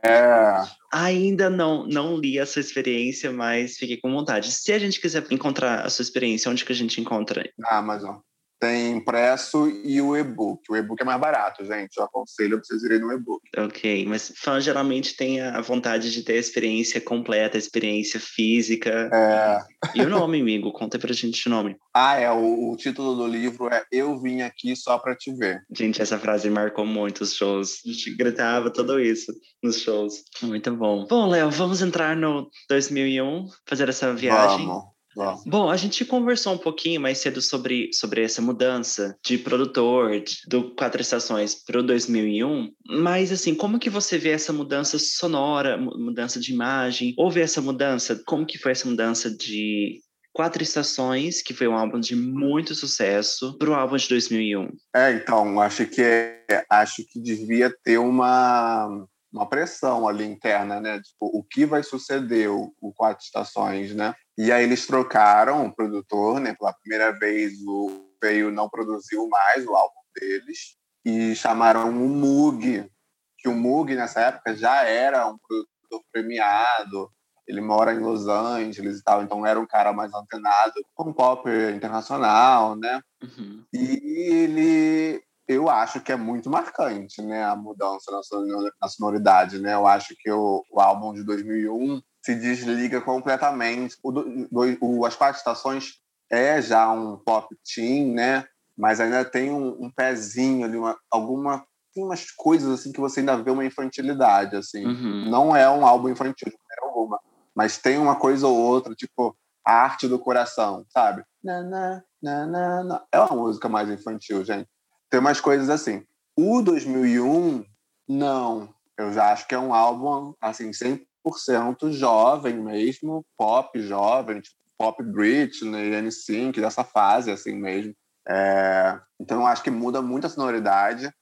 Ainda não, não li a sua experiência, mas fiquei com vontade. Se a gente quiser encontrar a sua experiência, onde que a gente encontra? Na Amazon. Tem impresso e o e-book. O e-book é mais barato, gente. Eu aconselho pra vocês irem no e-book. Ok, mas fã geralmente tem a vontade de ter a experiência completa, a experiência física. É. E o nome, amigo? Conta pra gente o nome. Ah, é. O, o título do livro é Eu Vim Aqui Só Pra Te Ver. Gente, essa frase marcou muito os shows. A gente gritava tudo isso nos shows. Muito bom. Bom, Léo, vamos entrar no 2001, fazer essa viagem. Vamos. Bom, a gente conversou um pouquinho mais cedo sobre, sobre essa mudança de produtor de, do Quatro Estações para o 2001, mas assim, como que você vê essa mudança sonora, mudança de imagem? Houve essa mudança? Como que foi essa mudança de Quatro Estações, que foi um álbum de muito sucesso, para o álbum de 2001? É, então, acho que acho que devia ter uma uma pressão ali interna, né? Tipo, o que vai suceder o, o Quatro Estações, né? E aí eles trocaram o produtor, né? Pela primeira vez o Veio não produziu mais o álbum deles e chamaram o Moog, que o Moog nessa época já era um produtor premiado, ele mora em Los Angeles e tal, então era um cara mais antenado com pop internacional, né? Uhum. E ele eu acho que é muito marcante, né, a mudança na sonoridade, né? Eu acho que o, o álbum de 2001 se desliga completamente. O, o, As Quatro Estações é já um pop teen, né? Mas ainda tem um, um pezinho ali, uma, alguma tem umas coisas assim que você ainda vê uma infantilidade, assim. Uhum. Não é um álbum infantil de maneira alguma, mas tem uma coisa ou outra, tipo a arte do coração, sabe? Na, na, na, na, na. É uma música mais infantil, gente tem umas coisas assim. O 2001, não. Eu já acho que é um álbum, assim, 100% jovem mesmo, pop jovem, tipo, pop Britney, N5, dessa fase, assim mesmo. É... Então, eu acho que muda muito a sonoridade.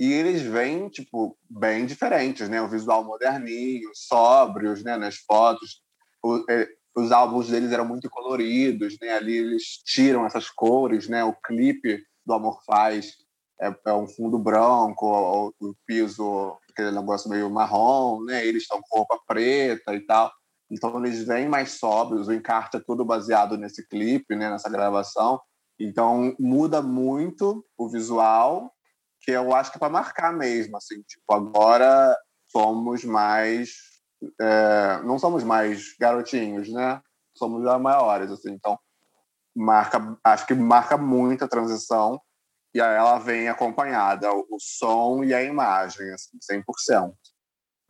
E eles vêm, tipo, bem diferentes, né? O visual moderninho, sóbrios, né? Nas fotos. O, é, os álbuns deles eram muito coloridos, né? Ali eles tiram essas cores, né? O clipe do Amor Faz é, é um fundo branco, o, o, piso, aquele negócio meio marrom, né? Eles estão com roupa preta e tal. Então eles vêm mais sóbrios, o encarte é tudo baseado nesse clipe, né? Nessa gravação. Então muda muito o visual, que eu acho que é para marcar mesmo, assim, tipo agora somos mais, é, não somos mais garotinhos, né? Somos já maiores, assim. Então marca, acho que marca muito a transição e aí ela vem acompanhada, o, som e a imagem, assim, 100%.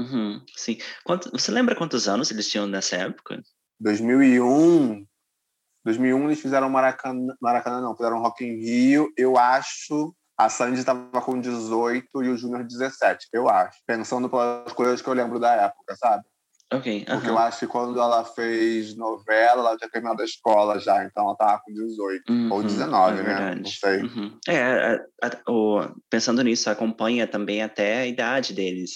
Uhum, sim. Quanto, você lembra quantos anos eles tinham nessa época? 2001, 2001 eles fizeram Maracanã, Maracanã não, fizeram Rock in Rio. Eu acho a Sandy estava com 18 e o Júnior 17, eu acho. Pensando pelas coisas que eu lembro da época, sabe? Ok. Porque eu acho que quando ela fez novela, ela tinha terminado a escola já, então ela tava com 18. Uhum, ou 19, é né? verdade. Não sei. Uhum. É, a- a- o- pensando nisso, acompanha também até a idade deles,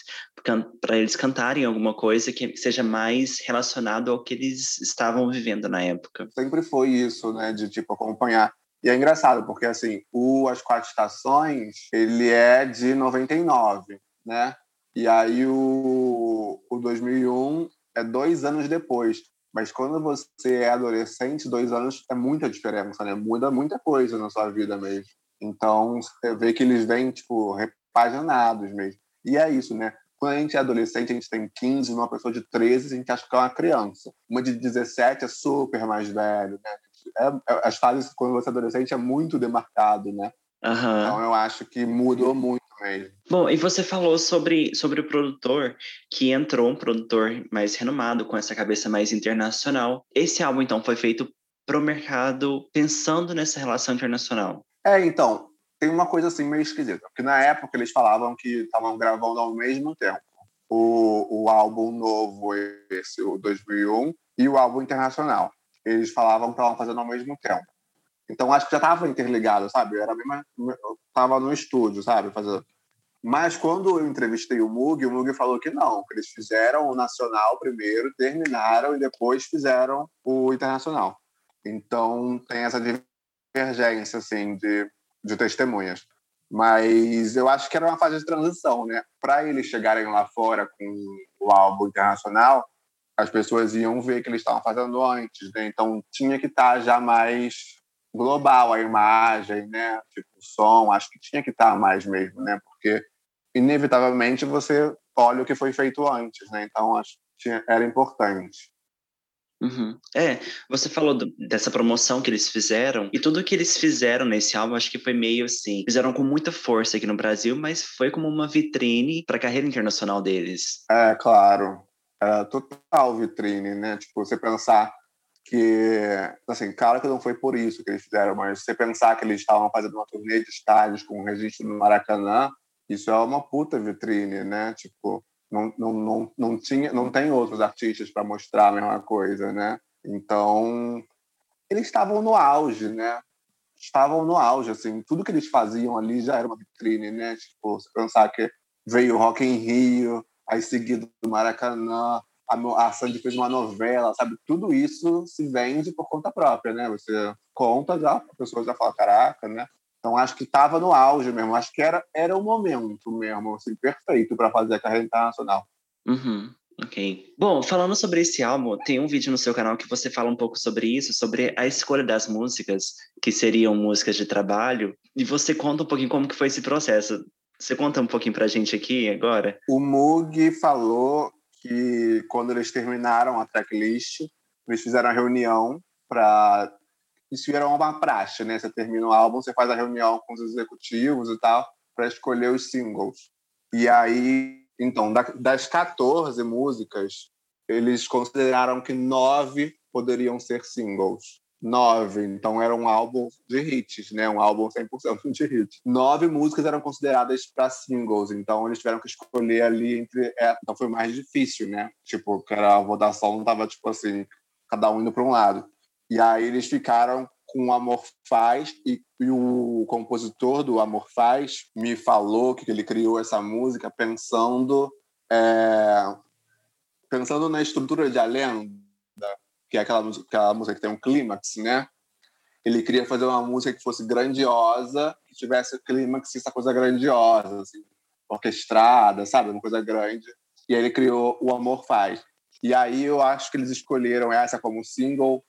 para eles cantarem alguma coisa que seja mais relacionado ao que eles estavam vivendo na época. Sempre foi isso, né? De, tipo, acompanhar. E é engraçado, porque, assim, o As Quatro Estações, ele é de 99, né? E aí o, o 2001 é dois anos depois. Mas quando você é adolescente, dois anos é muita diferença, né? Muda muita coisa na sua vida mesmo. Então, você vê que eles vêm, tipo, repaginados mesmo. E é isso, né? Quando a gente é adolescente, a gente tem 15, uma pessoa de 13, a gente acha que é uma criança. Uma de 17 é super mais velho, né? É- é- as fases, quando você é adolescente, é muito demarcado, né? Aham. Então, eu acho que mudou muito Bom, e você falou sobre, sobre o produtor, que entrou um produtor mais renomado, com essa cabeça mais internacional. Esse álbum, então, foi feito para o mercado pensando nessa relação internacional. É, então, tem uma coisa assim meio esquisita. Porque na época eles falavam que estavam gravando ao mesmo tempo. O, o álbum novo, esse, o 2001, e o álbum internacional. Eles falavam que estavam fazendo ao mesmo tempo. Então, acho que já estava interligado, sabe? Era a mesma... Eu estava no estúdio, sabe? Fazendo... Mas quando eu entrevistei o Mug, o Mug falou que não, que eles fizeram o nacional primeiro, terminaram e depois fizeram o internacional. Então, tem essa divergência, assim, de, de testemunhas. Mas eu acho que era uma fase de transição, né? Para eles chegarem lá fora com o álbum internacional, as pessoas iam ver que eles estavam fazendo antes, né? Então tinha que estar já mais global a imagem, né? Tipo, o som, acho que tinha que estar mais mesmo, né? Porque inevitavelmente você olha o que foi feito antes, né? Então acho que tinha- era importante. Uhum. É, você falou do- dessa promoção que eles fizeram, e tudo que eles fizeram nesse álbum, acho que foi meio assim, fizeram com muita força aqui no Brasil, mas foi como uma vitrine para a carreira internacional deles. É, claro. É total vitrine, né? Tipo, você pensar que, assim, claro que não foi por isso que eles fizeram, mas você pensar que eles estavam fazendo uma turnê de estádios com registro no Maracanã, isso é uma puta vitrine, né? Tipo, não, não, não, não, tinha, não tem outros artistas para mostrar a mesma coisa, né? Então, eles estavam no auge, né? Estavam no auge, assim, tudo que eles faziam ali já era uma vitrine, né? Tipo, você pensar que veio o Rock in Rio, aí seguido do Maracanã, a, a Sandy fez uma novela, sabe? Tudo isso se vende por conta própria, né? Você conta já, a pessoa já fala, caraca, né? Então acho que estava no auge mesmo, acho que era, era o momento mesmo, assim, perfeito para fazer a carreira internacional. Uhum, ok. Bom, falando sobre esse álbum, tem um vídeo no seu canal que você fala um pouco sobre isso, sobre a escolha das músicas, que seriam músicas de trabalho, e você conta um pouquinho como que foi esse processo. Você conta um pouquinho pra gente aqui agora? O Mug falou que quando eles terminaram a tracklist, eles fizeram a reunião para isso era uma praxe, né? Você termina o álbum, você faz a reunião com os executivos e tal para escolher os singles. E aí, então, da- das 14 músicas, eles consideraram que nove poderiam ser singles. Nove, então era um álbum de hits, né? Um álbum 100% de hits. Nove músicas eram consideradas para singles, então eles tiveram que escolher ali entre. é, então foi mais difícil, né? Tipo, era, a votação não tava tipo assim, cada um indo para um lado. E aí eles ficaram com o Amor Faz e, e o compositor do Amor Faz me falou que ele criou essa música pensando é, pensando na estrutura de A que é aquela, aquela música que tem um clímax, né? Ele queria fazer uma música que fosse grandiosa, que tivesse clímax, essa coisa grandiosa, assim, orquestrada, sabe? Uma coisa grande. E aí ele criou O Amor Faz. E aí eu acho que eles escolheram essa como single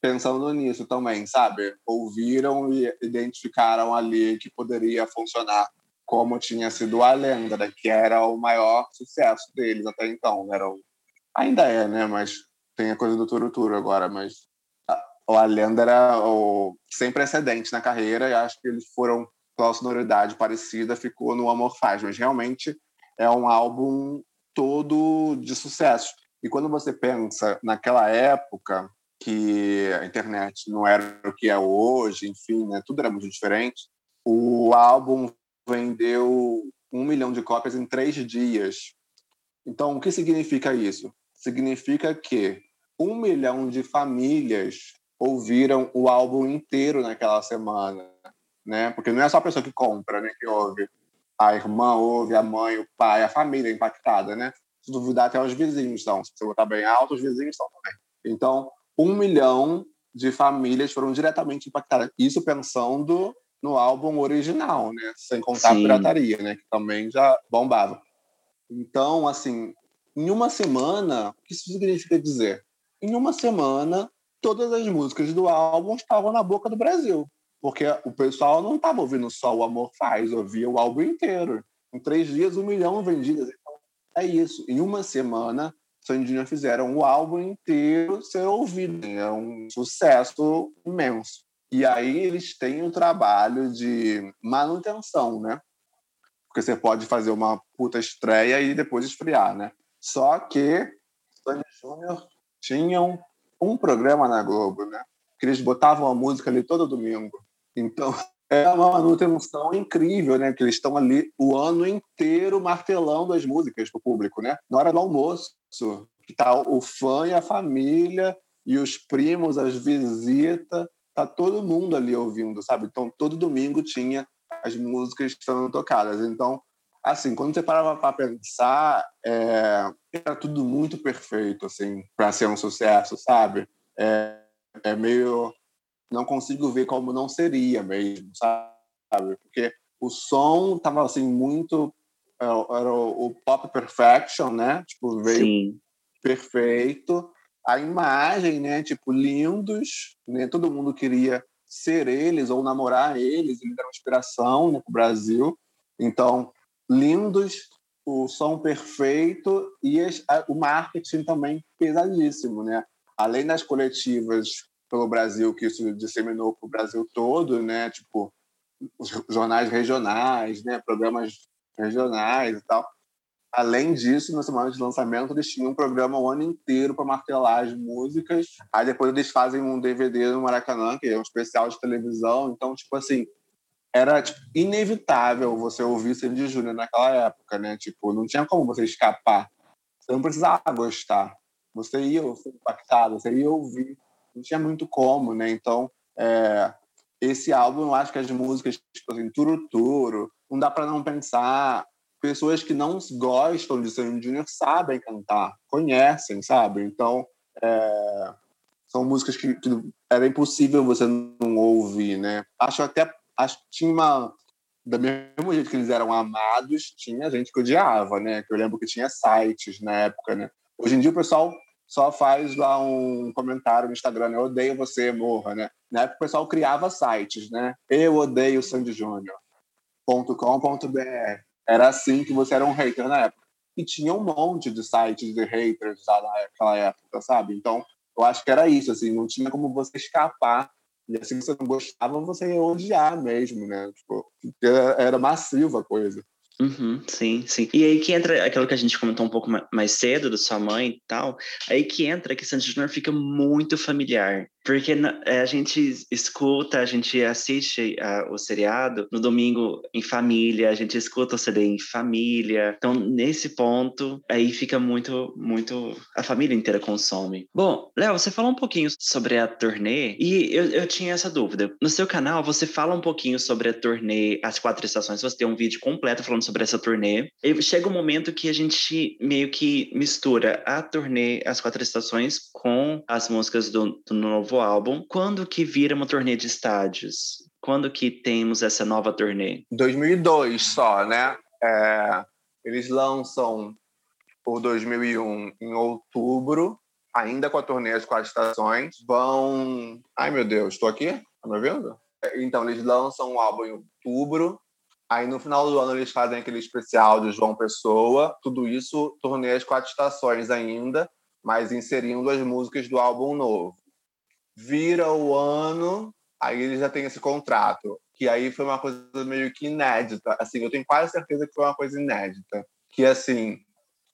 pensando nisso também, sabe? Ouviram e identificaram ali que poderia funcionar como tinha sido a lenda, né? que era o maior sucesso deles até então. né? Era o... Ainda é, né? Mas tem a coisa do Turuturo agora, mas a lenda era o... sem precedente na carreira e acho que eles foram com a sonoridade parecida, ficou no Amor Faz, mas realmente é um álbum todo de sucesso. E quando você pensa naquela época, que a internet não era o que é hoje, enfim, né? tudo era muito diferente. O álbum vendeu um milhão de cópias em três dias. Então, o que significa isso? Significa que um milhão de famílias ouviram o álbum inteiro naquela semana, né? Porque não é só a pessoa que compra, né, que ouve. A irmã ouve, a mãe, o pai, a família impactada, né? Se duvidar, até os vizinhos estão. Se você botar bem alto, os vizinhos estão também. Então, um milhão de famílias foram diretamente impactadas. Isso pensando no álbum original, né? Sem contar Sim. a pirataria, né? Que também já bombava. Então, assim, em uma semana, o que isso significa dizer? Em uma semana, todas as músicas do álbum estavam na boca do Brasil. Porque o pessoal não estava ouvindo só o Amor Faz, ouvia o álbum inteiro. Em três dias, um milhão vendidas. Então, é isso. Em uma semana, Sandinha fizeram o álbum inteiro ser ouvido. É um sucesso imenso. E aí eles têm o trabalho de manutenção, né? Porque você pode fazer uma puta estreia e depois esfriar, né? Só que Sandy Júnior tinham um programa na Globo, né? Que eles botavam a música ali todo domingo. Então, é uma manutenção incrível, né? Que eles estão ali o ano inteiro martelando as músicas para o público, né? Na hora do almoço, que tá o fã e a família e os primos, as visitas, tá todo mundo ali ouvindo, sabe? Então, todo domingo tinha as músicas sendo tocadas. Então, assim, quando você parava para pensar, é, era tudo muito perfeito, assim, para ser um sucesso, sabe? É, é meio não consigo ver como não seria mesmo, sabe? Porque o som tava assim muito é, era o pop perfection, né? Tipo, veio Sim. perfeito. A imagem, né? Tipo, lindos, né? Todo mundo queria ser eles ou namorar eles, eles eram inspiração né, para o Brasil. Então, lindos, o som perfeito e o marketing também pesadíssimo, né? Além das coletivas pelo Brasil, que isso disseminou para o Brasil todo, né? Tipo, os jornais regionais, né? Programas regionais e tal. Além disso, na semana de lançamento, eles tinham um programa o ano inteiro para martelar as músicas. Aí depois eles fazem um DVD no Maracanã, que é um especial de televisão. Então, tipo assim, era tipo, inevitável você ouvir Sandy Júnior naquela época, né? Tipo, não tinha como você escapar. Você não precisava gostar. Você ia ser impactado, você ia ouvir não tinha muito como, né? Então, é, esse álbum, eu acho que as músicas, tipo assim, Turo Turo, não dá para não pensar. Pessoas que não gostam de Sandy Júnior sabem cantar, conhecem, sabe? Então, é, são músicas que, que, era impossível você não ouvir, né? Acho até, acho que tinha uma, do mesmo jeito que eles eram amados, tinha gente que odiava, né? Que eu lembro que tinha sites na época, né? Hoje em dia o pessoal só faz lá um comentário no Instagram, né? eu odeio você, morra, né? Na época o pessoal criava sites, né? Eu odeio Sandy. Era assim que você era um hater na época. E tinha um monte de sites de haters lá naquela época, sabe? Então, eu acho que era isso, assim, não tinha como você escapar. E assim, você não gostava, você ia odiar mesmo, né? Tipo, era massiva a coisa. Uhum, sim, sim. E aí que entra aquilo que a gente comentou um pouco mais cedo, da sua mãe e tal, aí que entra que Santos Júnior fica muito familiar. Porque é, a gente escuta, a gente assiste a, o seriado no domingo em família, a gente escuta o CD em família. Então, nesse ponto, aí fica muito, muito. A família inteira consome. Bom, Léo, você falou um pouquinho sobre a turnê e eu, eu tinha essa dúvida. No seu canal, você fala um pouquinho sobre a turnê As Quatro Estações, você tem um vídeo completo falando sobre essa turnê. E chega um momento que a gente meio que mistura a turnê As Quatro Estações com as músicas do, do novo álbum. Quando que vira uma turnê de estádios? Quando que temos essa nova turnê? 2002 só, né? É, eles lançam o 2001 em outubro, ainda com a turnê As Quatro Estações. Vão... Ai, meu Deus, estou aqui? Tá me ouvindo? Então, eles lançam o álbum em outubro. Aí, no final do ano, eles fazem aquele especial de João Pessoa. Tudo isso, turnê As Quatro Estações ainda, mas inserindo as músicas do álbum novo vira o ano, aí ele já tem esse contrato. Que aí foi uma coisa meio que inédita. Assim, eu tenho quase certeza que foi uma coisa inédita. Que, assim,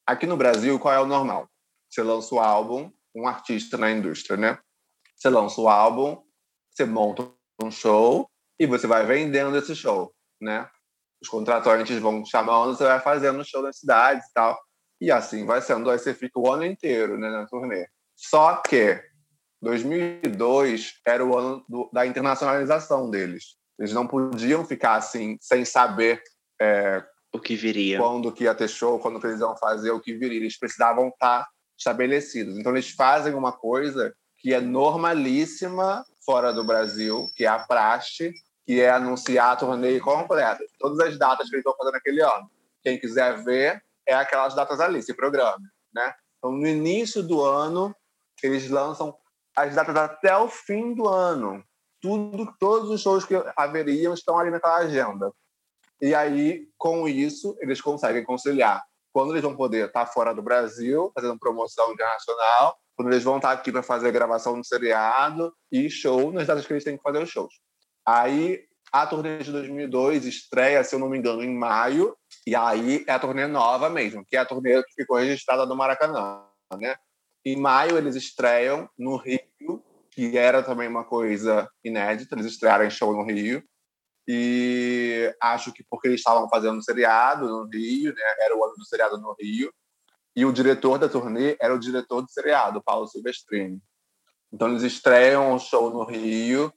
aqui no Brasil, qual é o normal? Você lança o álbum, um artista na indústria, né? Você lança o álbum, você monta um show e você vai vendendo esse show, né? Os contratantes vão chamando, você vai fazendo show nas cidades e tal. E assim vai sendo. Aí você fica o ano inteiro né, na turnê. Só que 2002 era o ano do, da internacionalização deles. Eles não podiam ficar assim, sem saber é, o que viria. Quando que ia ter show, quando que eles iam fazer, o que viria. Eles precisavam estar estabelecidos. Então, eles fazem uma coisa que é normalíssima fora do Brasil, que é a praxe, que é anunciar a turnê completa. Todas as datas que eles vão fazer naquele ano. Quem quiser ver, é aquelas datas ali, se programa. Né? Então, no início do ano, eles lançam as datas até o fim do ano. Tudo, todos os shows que haveriam estão ali naquela agenda. E aí, com isso, eles conseguem conciliar quando eles vão poder estar fora do Brasil, fazendo promoção internacional, quando eles vão estar aqui para fazer gravação no seriado e show nas datas que eles têm que fazer os shows. Aí, a turnê de 2002 estreia, se eu não me engano, em maio, e aí é a turnê nova mesmo, que é a turnê que ficou registrada no Maracanã, né? Em maio, eles estreiam no Rio, que era também uma coisa inédita, eles estrearam em show no Rio. E acho que porque eles estavam fazendo um seriado no Rio, né? era o ano do seriado no Rio, e o diretor da turnê era o diretor do seriado, Paulo Silvestrini. Então eles estreiam o um show no Rio,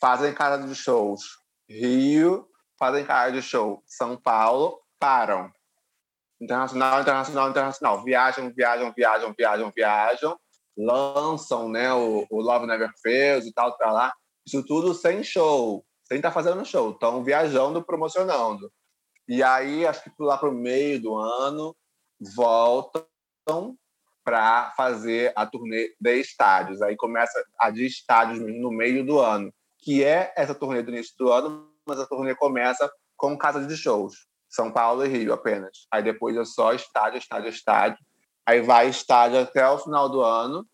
fazem cara de shows Rio, fazem cara de show São Paulo, param. Internacional, internacional, internacional. Viajam, viajam, viajam, viajam, viajam. Lançam né, o, o Love Never Fails e tal, para lá. Isso tudo sem show sem estar tá fazendo show, estão viajando, promocionando. E aí, acho que lá para o meio do ano, voltam para fazer a turnê de estádios. Aí começa a de estádios no meio do ano, que é essa turnê do início do ano, mas a turnê começa com casa de shows. São Paulo e Rio apenas. Aí depois é só estádio, estádio, estádio. Aí vai estádio até o final do ano.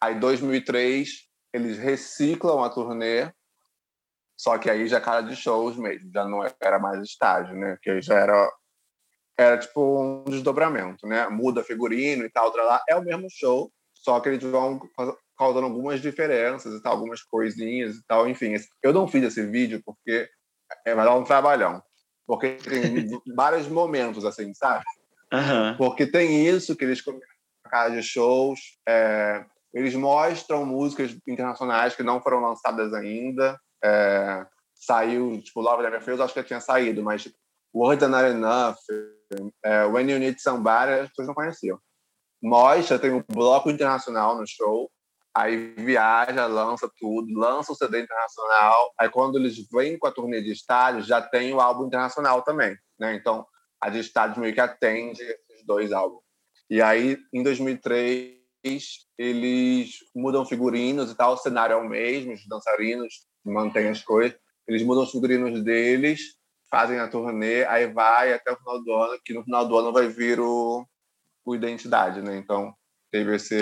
Aí 2003 eles reciclam a turnê só que aí já é cara de shows mesmo, já não era mais estágio, né? Que já era era tipo um desdobramento, né? Muda figurino e tal, lá é o mesmo show, só que eles vão causando algumas diferenças e tal, algumas coisinhas e tal, enfim. Eu não fiz esse vídeo porque é vai dar um trabalhão, porque tem vários momentos assim, sabe? Uhum. Porque tem isso que eles cara de shows, é, eles mostram músicas internacionais que não foram lançadas ainda. É, saiu, tipo, Love Never Fails, acho que já tinha saído, mas tipo, Words Are Not Enough, é, When You Need Somebody, as pessoas não conheciam. Mostra, tem um bloco internacional no show, aí viaja, lança tudo, lança o CD internacional, aí quando eles vêm com a turnê de estádios, já tem o álbum internacional também, né? Então, a de estádios meio que atende esses dois álbuns. E aí, em 2003, eles mudam figurinos e tal, o cenário é o mesmo, os dançarinos mantêm as coisas. Eles mudam os figurinos deles, fazem a turnê, aí vai até o final do ano, que no final do ano vai vir o, o Identidade, né? Então, teve esse,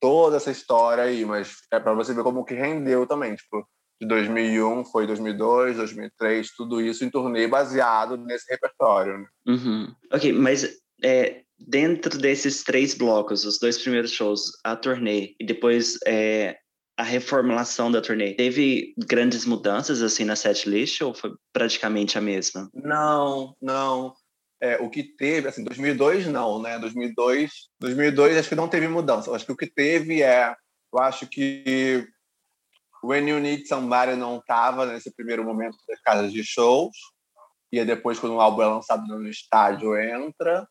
toda essa história aí, mas é para você ver como que rendeu também, tipo, de 2001 foi 2002, 2003, tudo isso em turnê baseado nesse repertório. Né? Uhum. Ok, mas é, dentro desses três blocos, os dois primeiros shows, a turnê e depois é, a reformulação da turnê, teve grandes mudanças assim na setlist ou foi praticamente a mesma? Não, não. É, o que teve, assim, 2002 não, né? 2002, 2002 acho que não teve mudança. Acho que o que teve é, eu acho que When You Need Somebody não estava nesse primeiro momento das casas de shows. E depois, quando o álbum é lançado no estádio, entra.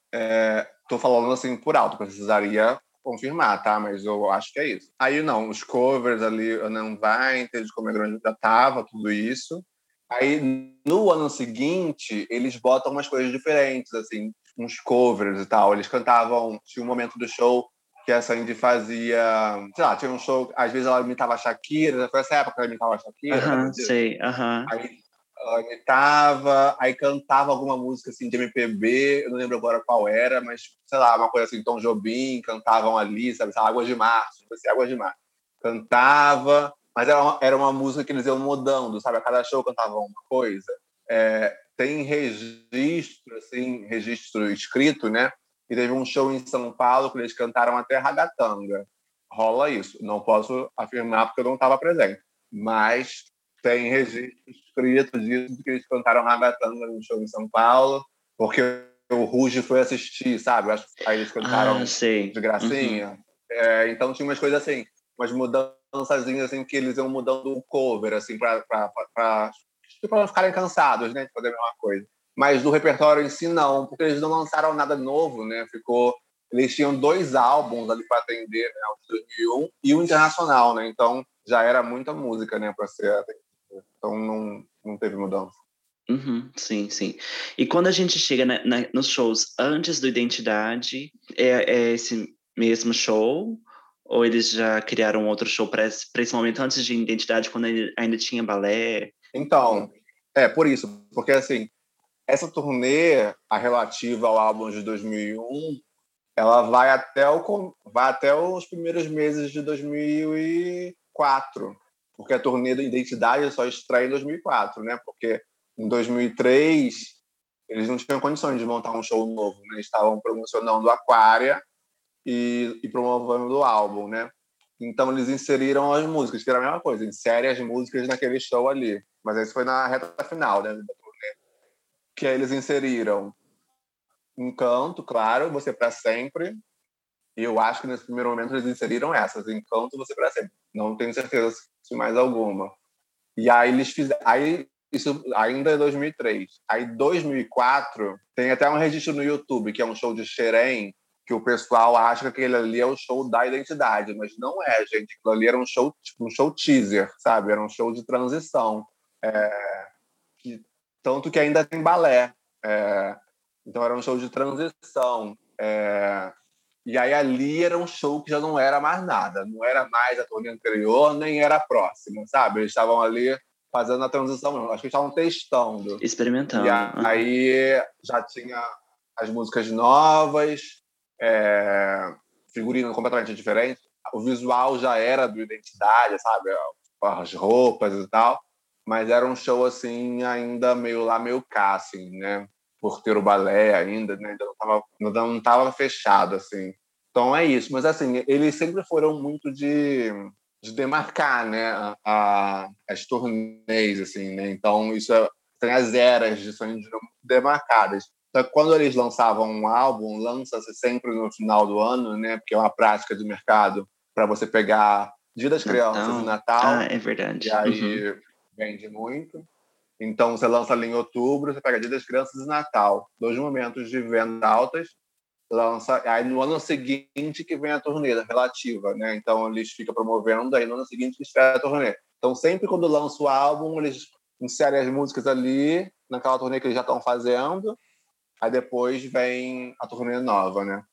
Estou é, falando assim por alto, precisaria confirmar, tá? Mas eu acho que é isso. Aí não, os covers ali, não vai, entende como é grande já tava, tudo isso. Aí no ano seguinte, eles botam umas coisas diferentes, assim, uns covers e tal. Eles cantavam, tinha um momento do show que a Sandy fazia, sei lá, tinha um show, às vezes ela imitava a Shakira, foi essa época que ela imitava a Shakira. Aham, uh -huh, sei, aham. Uh -huh. Aí ela imitava, aí cantava alguma música assim de MPB, eu não lembro agora qual era, mas sei lá, uma coisa assim, Tom Jobim, cantavam ali, sabe, Águas de Março, tipo assim, Águas de Março. Cantava, mas era uma, era uma música que eles iam mudando, sabe, a cada show cantavam uma coisa. É, tem registro, assim, registro escrito, né? E teve um show em São Paulo que eles cantaram até ragatanga. rola isso. Não posso afirmar porque eu não estava presente, mas tem registro escrito disso que eles cantaram Ragatanga no show em São Paulo, porque o Ruge foi assistir, sabe? Aí eles cantaram Ah, de gracinha. É, então tinha umas coisas assim, umas mudanças assim que eles iam mudando o cover, assim, para tipo, não ficarem cansados, né, de fazer a mesma coisa. Mas do repertório em si, não, porque eles não lançaram nada novo, né? Ficou. Eles tinham dois álbuns ali para atender, né? O de 2001 e o Internacional, né? Então já era muita música, né, para ser atendida. Então não, não teve mudança. Uhum, sim, sim. E quando a gente chega na- na- nos shows antes do Identidade, é, é esse mesmo show? Ou eles já criaram outro show para esse, momento antes de Identidade, quando ainda, tinha balé? Então, é por isso, porque assim, essa turnê, a relativa ao álbum de 2001, ela vai até, o, vai até os primeiros meses de 2004, porque a turnê da Identidade só estreia em 2004, né? Porque em 2003 eles não tinham condições de montar um show novo, né? Eles estavam promocionando Aquária e, e promovendo o álbum, né? Então eles inseriram as músicas, que era a mesma coisa, insere as músicas naquele show ali. Mas isso foi na reta final, né? Que aí eles inseriram Encanto, claro, Você para Sempre. E eu acho que nesse primeiro momento eles inseriram essas, Encanto, Você para Sempre. Não tenho certeza se mais alguma. E aí eles fizeram. Aí, isso ainda é 2003. Aí 2004 tem até um registro no YouTube, que é um show de Xerém, que o pessoal acha que aquele ali é o show da identidade, mas não é, gente. Aquilo ali era um show, tipo, um show teaser, sabe? Era um show de transição. É, que- tanto que ainda tem balé. É, então era um show de transição. É, e aí ali era um show que já não era mais nada. Não era mais a turnê anterior, nem era a próxima, sabe? Eles estavam ali fazendo a transição. Acho que eles estavam testando. Experimentando. E aí já tinha as músicas novas, é, figurino completamente diferente. O visual já era do Identidade, sabe? As roupas e tal. Mas era um show, assim, ainda meio lá, meio cá, assim, né? Por ter o balé ainda, né? Ainda não tava, ainda não tava fechado, assim. Então é isso. Mas, assim, eles sempre foram muito de, de demarcar, né? A, as turnês, assim, né? Então isso é, tem as eras de muito demarcadas. Então, quando eles lançavam um álbum, lança-se sempre no final do ano, né? Porque é uma prática de mercado para você pegar Dia das Crianças Natal. e Natal. Ah, é verdade. E Uhum. aí vende muito. Então você lança ali em outubro, você pega Dia das Crianças e Natal, dois momentos de venda altas. Lança, aí no ano seguinte que vem a turnê relativa, né? Então eles ficam promovendo, aí no ano seguinte que estreia a turnê. Então sempre quando lança o álbum, eles inserem as músicas ali naquela turnê que eles já estão fazendo. Aí depois vem a turnê nova, né?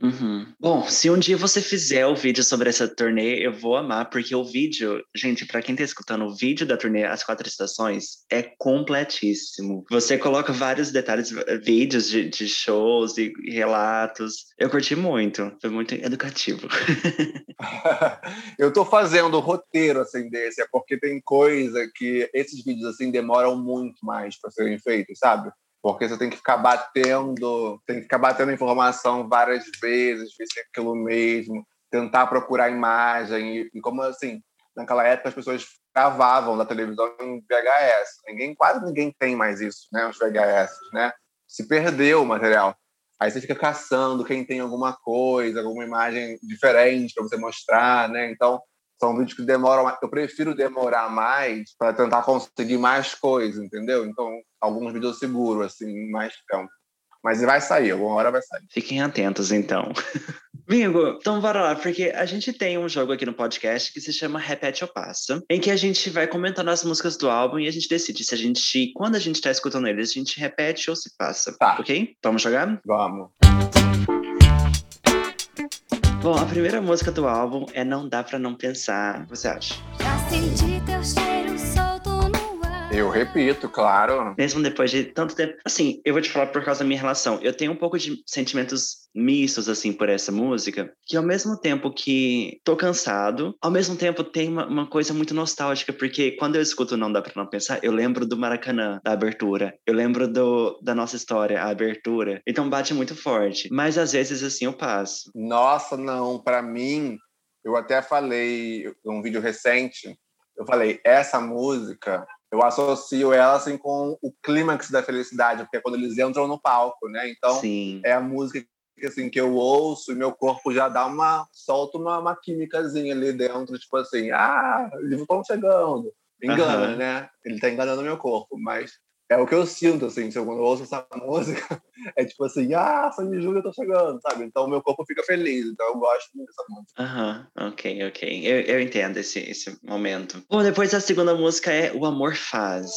Uhum. Bom, se um dia você fizer o vídeo sobre essa turnê, eu vou amar, porque o vídeo, gente, pra quem tá escutando, o vídeo da turnê As Quatro Estações é completíssimo. Você coloca vários detalhes, vídeos de, de shows e relatos. Eu curti muito, foi muito educativo. eu tô fazendo o roteiro assim desse, é porque tem coisa que esses vídeos assim demoram muito mais para serem feitos, sabe? Porque você tem que ficar batendo, tem que ficar batendo informação várias vezes, ver se é aquilo mesmo, tentar procurar imagem e, e como assim, naquela época as pessoas gravavam da televisão em VHS. Ninguém, quase ninguém tem mais isso, né? Os VHS, né? Se perdeu o material. Aí você fica caçando quem tem alguma coisa, alguma imagem diferente para você mostrar, né? Então, são vídeos que demoram. mais- Eu prefiro demorar mais para tentar conseguir mais coisas, entendeu? Então, alguns vídeos eu seguro, assim, mais tempo. Mas vai sair, alguma hora vai sair. Fiquem atentos, então. Amigo, então bora lá, porque a gente tem um jogo aqui no podcast que se chama Repete ou Passa, em que a gente vai comentando as músicas do álbum e a gente decide se a gente, quando a gente tá escutando eles, a gente repete ou se passa. Tá. Ok? Vamos jogar? Vamos. Bom, a primeira música do álbum é Não Dá Pra Não Pensar. Você acha? Já senti teu cheiro solto no ar. Eu repito, claro. Mesmo depois de tanto tempo. Assim, eu vou te falar por causa da minha relação. Eu tenho um pouco de sentimentos mistos, assim, por essa música, que ao mesmo tempo que tô cansado, ao mesmo tempo tem uma, uma coisa muito nostálgica, porque quando eu escuto Não Dá Pra Não Pensar, eu lembro do Maracanã, da abertura. Eu lembro do, da nossa história, a abertura. Então bate muito forte. Mas às vezes, assim, eu passo. Nossa, não, para mim, Eu até falei num vídeo recente, eu falei, essa música, eu associo ela assim com o clímax da felicidade, porque é quando eles entram no palco, né? Então, Sim. é a música que, assim, que eu ouço e meu corpo já dá uma... solta uma, uma químicazinha ali dentro, tipo assim, ah, eles estão chegando. Engana, Aham. né? Ele tá enganando meu corpo, mas é o que eu sinto, assim, se eu, quando eu ouço essa música, é tipo assim, ah, Sandy Júnior tá chegando, sabe? Então o meu corpo fica feliz, então eu gosto muito dessa música. Aham, ok, ok. Eu, eu entendo esse, esse momento. Bom, depois a segunda música é O Amor Faz.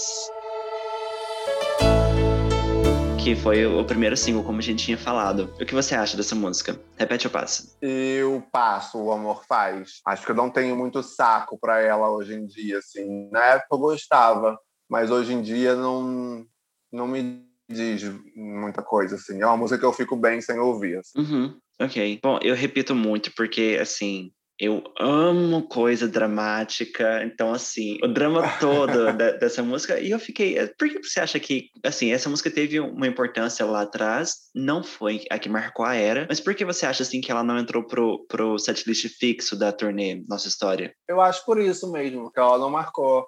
Que foi o o primeiro single, como a gente tinha falado. O que você acha dessa música? Repete ou passa? Eu passo o Amor Faz. Acho que eu não tenho muito saco pra ela hoje em dia, assim. Na época eu gostava, mas hoje em dia não, não me diz muita coisa, assim. É uma música que eu fico bem sem ouvir. assim. Uhum, ok. Bom, eu repito muito porque, assim, eu amo coisa dramática. Então, assim, o drama todo da- dessa música. E eu fiquei. eh, Por que você acha que, assim, essa música teve uma importância lá atrás? Não foi a que marcou a era. Mas por que você acha, assim, que ela não entrou pro, pro setlist fixo da turnê Nossa História? Eu acho por isso mesmo, que ela não marcou.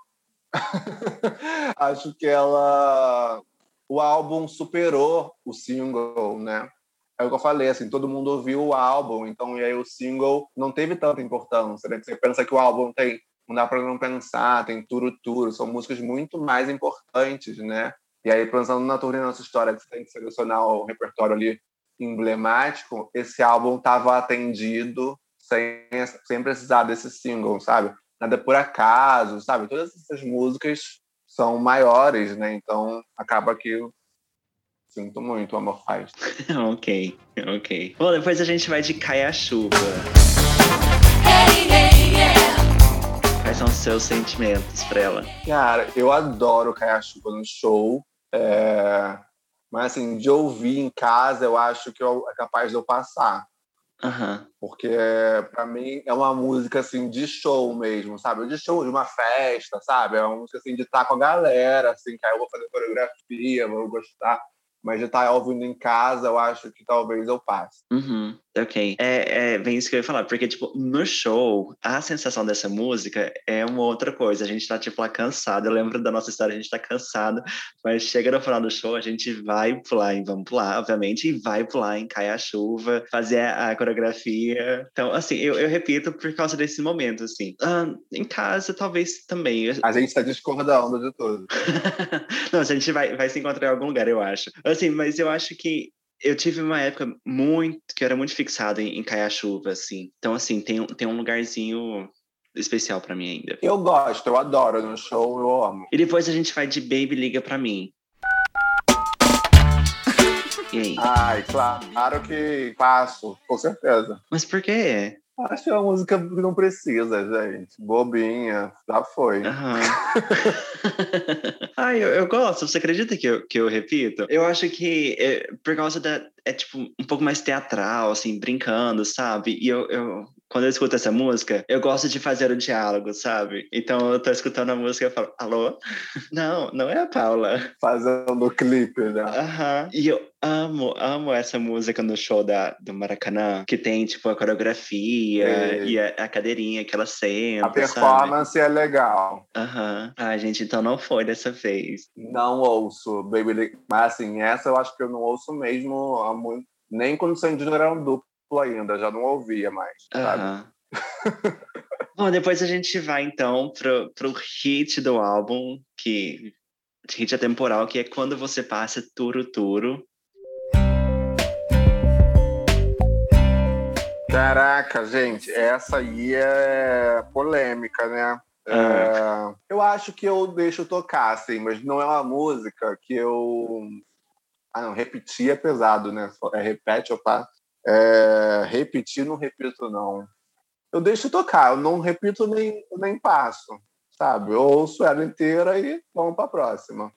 acho que ela. O álbum superou o single, né? É o que eu falei, assim, todo mundo ouviu o álbum, então e aí o single não teve tanta importância, né? Você pensa que o álbum tem Não Dá Pra Não Pensar, tem Turo Turo, são músicas muito mais importantes, né? E aí, pensando na turnê Nossa História, que você tem que selecionar o repertório ali emblemático, esse álbum estava atendido sem, sem precisar desse single, sabe? Nada por acaso, sabe? Todas essas músicas são maiores, né? Então, acaba que eu sinto muito o Amor Faz. ok, ok. Bom, depois a gente vai de Caia Chuva. Hey, hey, yeah. Quais são os seus sentimentos pra ela? Cara, eu adoro Caia Chuva no show. é, Mas, assim, de ouvir em casa, eu acho que eu- é capaz de eu passar. Aham, Porque, para mim, é uma música, assim, de show mesmo, sabe? De show, de uma festa, sabe? É uma música, assim, de estar com a galera, assim, que aí eu vou fazer coreografia, vou gostar. Mas de estar ouvindo em casa, eu acho que talvez eu passe. Uhum, ok. É, é bem isso que eu ia falar, porque, tipo, no show, a sensação dessa música é uma outra coisa. A gente tá, tipo, lá cansado. Eu lembro da nossa história, a gente tá cansado, mas chega no final do show, a gente vai pular em Vamos Pular, obviamente, e vai pular em Cai a Chuva, fazer a, coreografia. Então, assim, eu, eu repito por causa desse momento, assim. Ah, em casa, talvez também. A gente está discordando de tudo. Não, a gente vai, vai se encontrar em algum lugar, eu acho. Assim, mas eu acho que eu tive uma época muito que eu era muito fixado em, em Caiachuva, assim. Então, assim, tem, um- tem um lugarzinho especial pra mim ainda. Eu gosto, eu adoro no show, eu amo. E depois a gente vai de Baby Liga pra mim. E aí? Ai, claro que passo, com certeza. Mas por quê? Acho uma música que não precisa, gente. Bobinha, já foi. Aham. Ai, eu, eu gosto. Você acredita que eu, que eu repito? Eu acho que é, por causa da. É tipo um pouco mais teatral, assim, brincando, sabe? E eu, eu. Quando eu escuto essa música, eu gosto de fazer o diálogo, sabe? Então eu tô escutando a música e falo, alô? Não, não é a Paula. Fazendo clipe, né? Aham. E eu amo, amo essa música no show da, do Maracanã, que tem, tipo, a coreografia É. e a, a cadeirinha que ela senta, A performance é legal. sabe? Aham. Ai, gente, então não foi dessa vez. Não ouço Baby. Mas assim, essa eu acho que eu não ouço mesmo há muito. Nem quando o Júnior era um duplo ainda, já não ouvia mais. Sabe? Aham. Bom, depois a gente vai, então, pro, pro hit do álbum, que... Hit atemporal, que é Quando Você Passa Turo Turo. Caraca, gente, essa aí é polêmica, né? É, eu acho que eu deixo tocar, assim, mas não é uma música que eu. Ah, não, repetir é pesado, né? É repete, eu passo. É, repetir, não repito, não. Eu deixo tocar, eu não repito nem, nem passo, sabe? Eu ouço ela inteira e vamos pra próxima.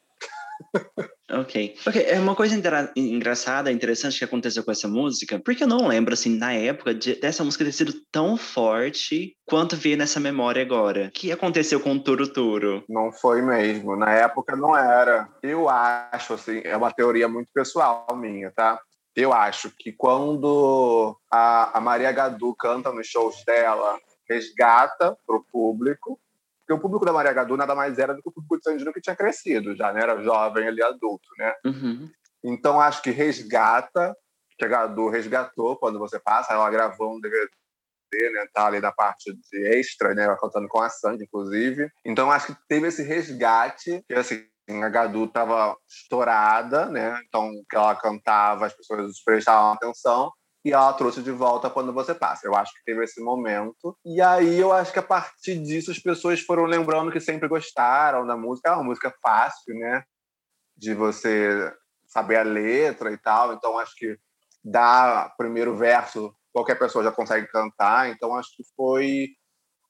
Ok. Ok, é uma coisa engraçada, interessante que aconteceu com essa música, porque eu não lembro, assim, na época, de- dessa música ter sido tão forte quanto veio nessa memória agora. O que aconteceu com o Turo Turo? Não foi mesmo. Na época não era. Eu acho, assim, é uma teoria muito pessoal minha, tá? Eu acho que quando a, a Maria Gadu canta nos shows dela, resgata para o público, porque o público da Maria Gadu nada mais era do que o público de Sandino que tinha crescido, já né? era jovem ali, adulto, né? Uhum. Então acho que resgata, que a Gadu resgatou quando você passa, ela gravou um DVD, né? Tá ali na parte de extra, né? Ela cantando com a Sandy, inclusive. Então acho que teve esse resgate, que assim, a Gadu estava estourada, né? Então, que ela cantava, as pessoas prestavam atenção e ela trouxe de volta quando você passa. Eu acho que teve esse momento. E aí eu acho que a partir disso as pessoas foram lembrando que sempre gostaram da música. É uma música fácil, né? De você saber a letra e tal. Então acho que dá primeiro verso, qualquer pessoa já consegue cantar. Então acho que foi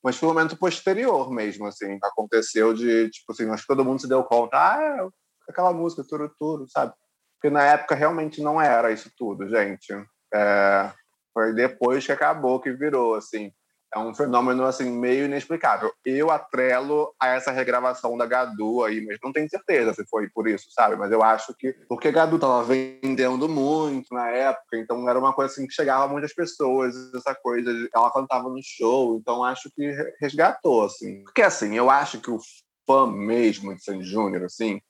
mas foi um momento posterior mesmo, assim, aconteceu de, tipo assim, acho que todo mundo se deu conta, ah, é aquela música, Turo Turo, sabe? Porque na época realmente não era isso tudo, gente. É, foi depois que acabou que virou, assim. É um fenômeno, assim, meio inexplicável. Eu atrelo a essa regravação da Gadu aí, mas não tenho certeza se foi por isso, sabe? Mas eu acho que... Porque Gadu tava vendendo muito na época, então era uma coisa, assim, que chegava a muitas pessoas, essa coisa... De, ela cantava no show, então acho que resgatou, assim. Porque, assim, eu acho que o fã mesmo de Sandy Júnior, assim,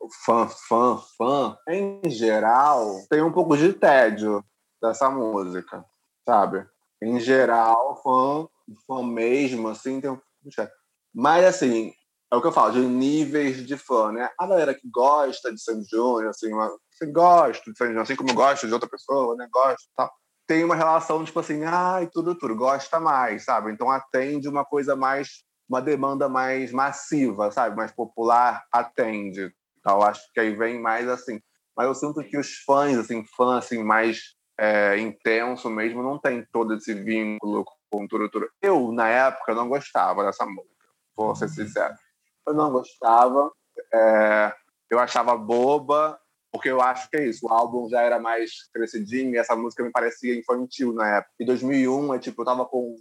o fã, fã, fã, em geral, tem um pouco de tédio dessa música, sabe? Em geral, fã, fã mesmo, assim, tem um... Mas, assim, é o que eu falo, de níveis de fã, né? A galera que gosta de Sandy Júnior, assim, você gosta de Sandy Júnior, assim como eu gosto de outra pessoa, né? Gosto tal. Tem uma relação, tipo assim, ai, tudo, tudo, gosta mais, sabe? Então atende uma coisa mais, uma demanda mais massiva, sabe? Mais popular, atende. Tal. Acho que aí vem mais assim. Mas eu sinto que os fãs, assim, fãs, assim, mais é, intenso mesmo, não tem todo esse vínculo com tudo. Eu, na época, não gostava dessa música, vou ser sincero. Eu não gostava, é, eu achava boba, porque eu acho que é isso, o álbum já era mais crescidinho e essa música me parecia infantil na época. Em 2001, é, tipo, eu tava com,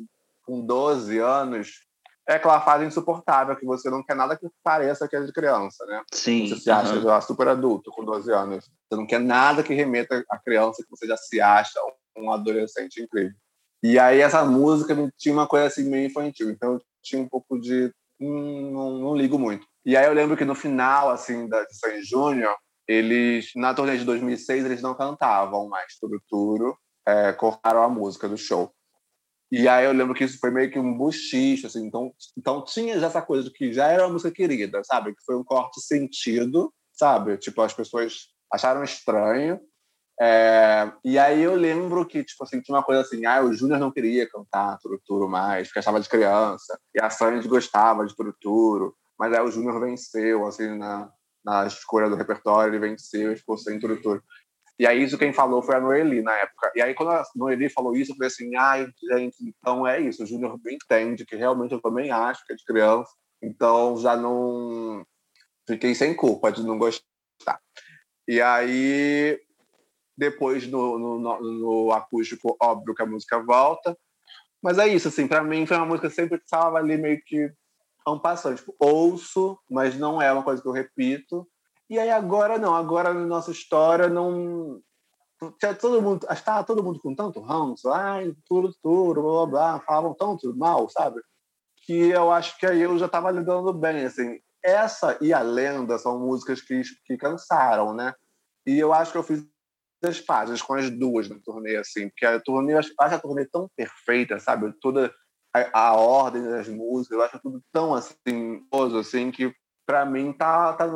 com 12 anos, é aquela fase insuportável que você não quer nada que pareça que é de criança, né? Sim. Você se acha já super adulto com 12 anos. Você não quer nada que remeta a criança que você já se acha um adolescente incrível. E aí essa música tinha uma coisa assim meio infantil, então eu tinha um pouco de hum, não, não, ligo muito. E aí eu lembro que no final assim da de San Júnior, eles na turnê de 2006 eles não cantavam mais tudo tudo, é, cortaram a música do show. E aí eu lembro que isso foi meio que um buchicho, assim. Então, então tinha já essa coisa de que já era uma música querida, sabe? Que foi um corte sentido, sabe? Tipo, as pessoas acharam estranho. É... E aí eu lembro que, tipo assim, tinha uma coisa assim, ah, o Júnior não queria cantar Turuturo mais, porque achava de criança. E a Sandy gostava de Turuturo. Mas aí o Júnior venceu, assim, na, na escolha do repertório, ele venceu e ficou sem Turuturo. E aí isso quem falou foi a Noeli na época. E aí quando a Noeli falou isso, eu falei assim, ai, gente, então é isso. O Júnior entende que realmente eu também acho que é de criança. Então já não... Fiquei sem culpa de não gostar. E aí, depois no, no, no acústico, óbvio que a música volta. Mas é isso, assim, para mim foi uma música que sempre estava ali meio que um passando. Tipo, ouço, mas não é uma coisa que eu repito. E aí agora não, agora na nossa história não. Todo mundo, estava todo mundo com tanto ranço, ai, tudo, tudo, blá, blá, blá, falavam tanto mal, sabe? Que eu acho que aí eu já estava lidando bem, assim. Essa e a Lenda são músicas que, que cansaram, né? E eu acho que eu fiz as páginas com as duas na turnê, assim, porque a turnê, eu acho a turnê tão perfeita, sabe? Toda a, a ordem das músicas, eu acho tudo tão assim, assim que para mim tá, tá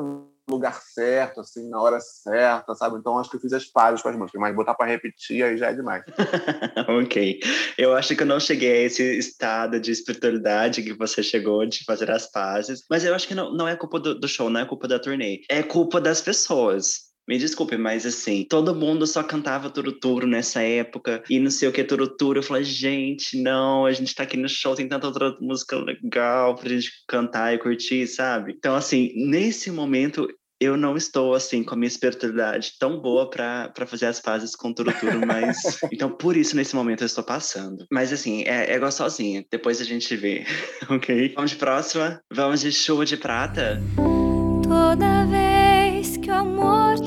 lugar certo, assim, na hora certa, sabe? Então acho que eu fiz as pares com as músicas, mas botar para repetir aí já é demais. ok. Eu acho que eu não cheguei a esse estado de espiritualidade que você chegou de fazer as pazes, mas eu acho que não, não é culpa do, do show, não é culpa da turnê, é culpa das pessoas. Me desculpe, mas assim, todo mundo só cantava Turuturo nessa época e não sei o que Turuturo. Eu falei, gente, não, a gente tá aqui no show, tem tanta outra música legal pra gente cantar e curtir, sabe? Então, assim, nesse momento eu não estou assim com a minha espiritualidade tão boa para fazer as pazes com Turuturo, mas então por isso nesse momento eu estou passando. Mas assim, é, é gostosinha. Depois a gente vê, ok? Vamos de próxima. Vamos de chuva de prata. Toda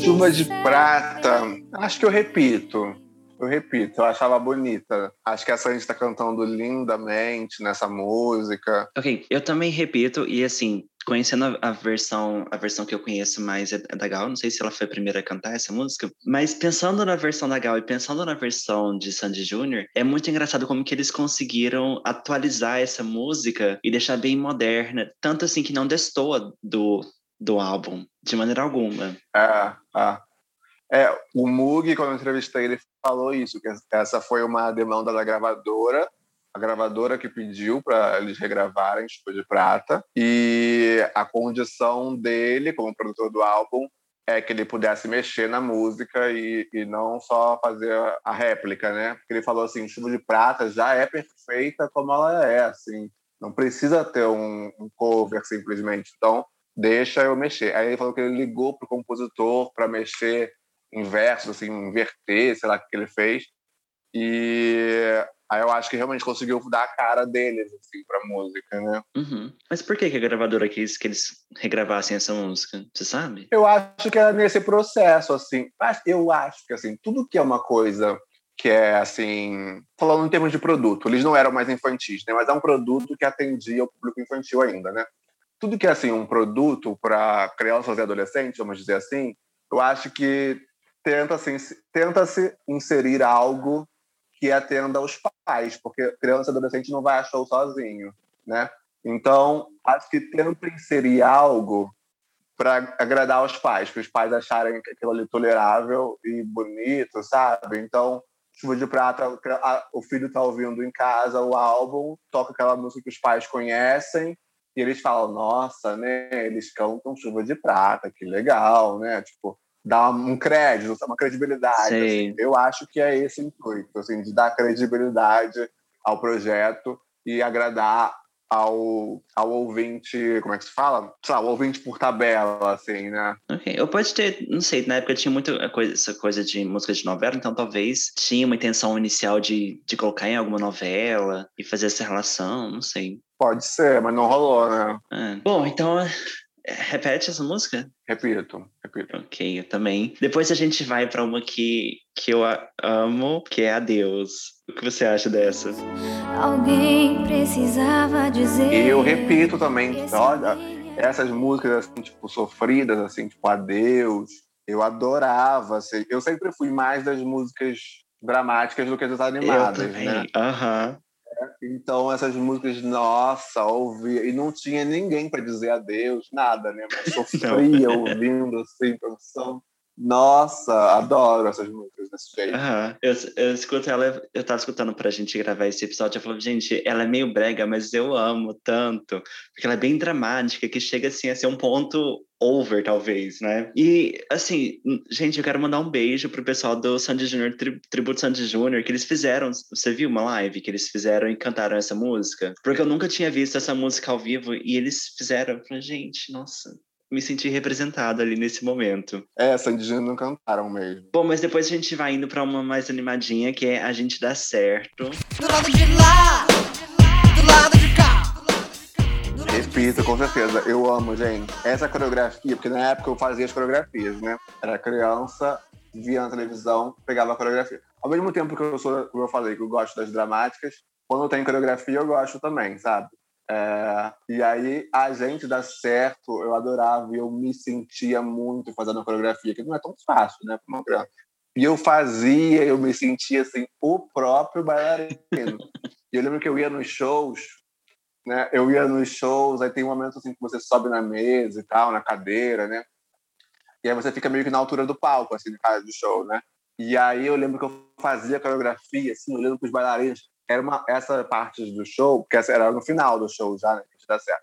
Chuva de prata. Acho que eu repito. Eu repito, eu achava bonita. Acho que a Sandy está cantando lindamente nessa música. Ok, eu também repito, e assim, conhecendo a, a, versão a versão que eu conheço mais é da Gal, não sei se ela foi a primeira a cantar essa música, mas pensando na versão da Gal e pensando na versão de Sandy Júnior, é muito engraçado como que eles conseguiram atualizar essa música e deixar bem moderna, tanto assim que não destoa do, do álbum, de maneira alguma. É, é. É, o Mug, quando eu entrevistei ele, falou isso, que essa foi uma demanda da gravadora, a gravadora que pediu para eles regravarem Chuva de Prata, e a condição dele, como produtor do álbum, é que ele pudesse mexer na música e, e não só fazer a réplica, né? Porque ele falou assim, Chuva de Prata já é perfeita como ela é, assim, não precisa ter um, um cover simplesmente, então deixa eu mexer. Aí ele falou que ele ligou pro compositor para mexer inverso, assim, inverter, sei lá o que ele fez. E aí eu acho que realmente conseguiu dar a cara deles, assim, pra música, né? Uhum. Mas por que, que a gravadora quis que eles regravassem essa música? Você sabe? Eu acho que era nesse processo, assim. Eu acho que, assim, tudo que é uma coisa que é, assim... Falando em termos de produto, eles não eram mais infantis, né? Mas é um produto que atendia o público infantil ainda, né? Tudo que é, assim, um produto para crianças e adolescentes, vamos dizer assim, eu acho que tenta-se assim, tenta -se inserir algo que atenda aos pais, porque criança e adolescente não vai a show sozinho, né? Então, acho que tenta inserir algo para agradar aos pais, para os pais acharem aquilo ali tolerável e bonito, sabe? Então, Chuva de Prata, o filho está ouvindo em casa o álbum, toca aquela música que os pais conhecem, e eles falam, nossa, né? Eles cantam Chuva de Prata, que legal, né? Tipo, dar um crédito, uma credibilidade. Assim. Eu acho que é esse o intuito, assim, de dar credibilidade ao projeto e agradar ao, ao ouvinte, como é que se fala? Sei lá, o ouvinte por tabela, assim, né? Ok, eu pode ter, não sei, na época tinha muito coisa, essa coisa de música de novela, então talvez tinha uma intenção inicial de, de colocar em alguma novela e fazer essa relação, não sei. Pode ser, mas não rolou, né? É. Bom, então Repete essa música? Repito, repito. Ok, eu também. Depois a gente vai para uma que, que eu amo, que é Adeus. O que você acha dessa? Alguém precisava dizer. Eu repito também, olha, essas músicas assim, tipo, sofridas, assim, tipo, Adeus. Eu adorava, assim, eu sempre fui mais das músicas dramáticas do que das animadas, eu também. né? Aham. Então, essas músicas, nossa, ouvia. E não tinha ninguém para dizer adeus, nada, né? Mas sofria ouvindo, assim, produção. Nossa, adoro essas músicas desse jeito. Uhum. Eu, eu escuto ela, eu tava escutando pra gente gravar esse episódio, eu falei, gente, ela é meio brega, mas eu amo tanto, porque ela é bem dramática, que chega assim a ser um ponto over, talvez, né? E, assim, gente, eu quero mandar um beijo pro pessoal do Sandy Júnior, tri Tributo Sandy Júnior, que eles fizeram, você viu uma live que eles fizeram e cantaram essa música? Porque eu nunca tinha visto essa música ao vivo e eles fizeram, eu falei, gente, nossa, me senti representado ali nesse momento. É, Sandy Júnior não cantaram mesmo. Bom, mas depois a gente vai indo para uma mais animadinha, que é A Gente Dá Certo. Do lado de lá, do lado de cá. Repito, com certeza. Eu amo, gente. Essa coreografia, porque na época eu fazia as coreografias, né? Era criança, via na televisão, pegava a coreografia. Ao mesmo tempo que eu sou, como eu falei, que eu gosto das dramáticas, quando tem coreografia eu gosto também, sabe? É, e aí a gente dá certo, eu adorava e eu me sentia muito fazendo coreografia, que não é tão fácil, né. E eu fazia, eu me sentia assim, o próprio bailarino. e eu lembro que eu ia nos shows, né, eu ia nos shows, aí tem um momento assim que você sobe na mesa e tal, na cadeira, né, e aí você fica meio que na altura do palco, assim, no caso do show, né. E aí eu lembro que eu fazia coreografia, assim, olhando para os bailarinos, era uma, essa parte do show, porque era no final do show já, né? Que dá certo.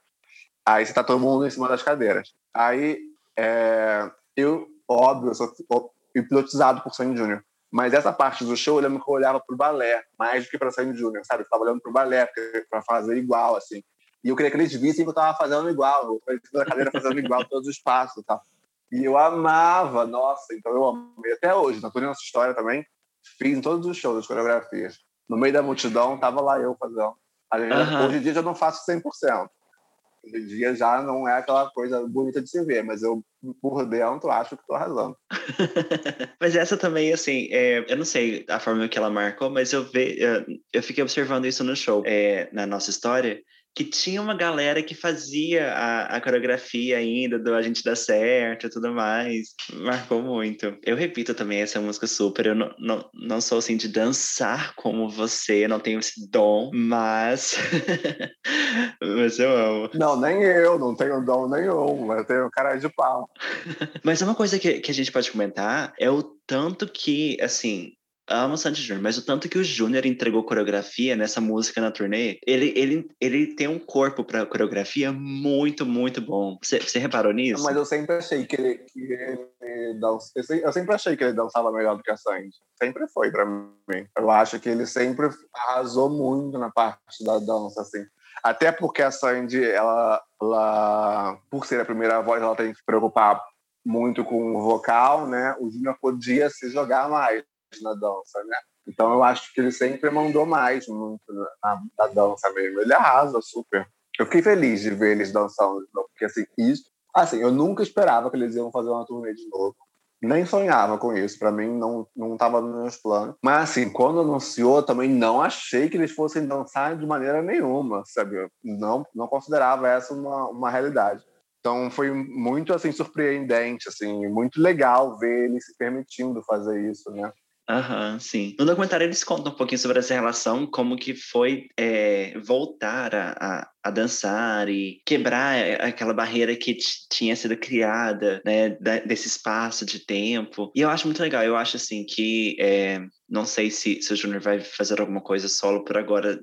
Aí você tá todo mundo em cima das cadeiras. Aí, é, eu, óbvio, eu sou hipnotizado por Sandy Júnior. Mas essa parte do show, eu lembro que eu olhava pro balé, mais do que pra Sandy Júnior, sabe? Eu tava olhando pro balé pra fazer igual, assim. E eu queria que eles vissem que eu tava fazendo igual. Eu na cadeira fazendo igual todos os passos e tal. E eu amava, nossa, então eu amei até hoje. Na nossa história também, fiz em todos os shows, as coreografias no meio da multidão, tava lá eu fazendo. Gente, Hoje em dia já não faço 100%. Hoje em dia já não é aquela coisa bonita de se ver, mas eu, por dentro, acho que tô arrasando. mas essa também, assim, é, eu não sei a forma que ela marcou, mas eu, ve, eu, eu fiquei observando isso no show, é, na nossa história, que tinha uma galera que fazia a, a coreografia ainda do A Gente Dá Certo e tudo mais. Marcou muito. Eu repito também essa música super. Eu não, não, não sou assim de dançar como você, não tenho esse dom, mas. mas eu amo. Não, nem eu, não tenho dom nenhum, eu tenho cara de pau. mas uma coisa que, que a gente pode comentar é o tanto que, assim, amo Sandy Júnior, mas o tanto que o Júnior entregou coreografia nessa música na turnê, ele, ele, ele tem um corpo para coreografia muito, muito bom. Você, reparou nisso? Mas eu sempre achei que ele, que ele dança, eu sempre achei que ele dançava melhor do que a Sandy. Sempre foi para mim. Eu acho que ele sempre arrasou muito na parte da dança, assim. Até porque a Sandy, ela, ela, por ser a primeira voz, ela tem que se preocupar muito com o vocal, né? O Júnior podia se jogar mais na dança, né? Então eu acho que ele sempre mandou mais muito na, na dança mesmo. Ele arrasa super. Eu fiquei feliz de ver eles dançando, porque assim, isso, assim, eu nunca esperava que eles iam fazer uma turnê de novo. Nem sonhava com isso, para mim não não estava nos meus planos. Mas assim, quando anunciou, também não achei que eles fossem dançar de maneira nenhuma, sabe? Não não considerava essa uma, uma realidade. Então foi muito assim surpreendente, assim, muito legal ver eles se permitindo fazer isso, né? Aham, sim. No documentário eles contam um pouquinho sobre essa relação, como que foi é, voltar a, a, a, dançar e quebrar aquela barreira que tinha sido criada, né, desse espaço de tempo. E eu acho muito legal, eu acho assim que, é, não sei se, se o Júnior vai fazer alguma coisa solo por agora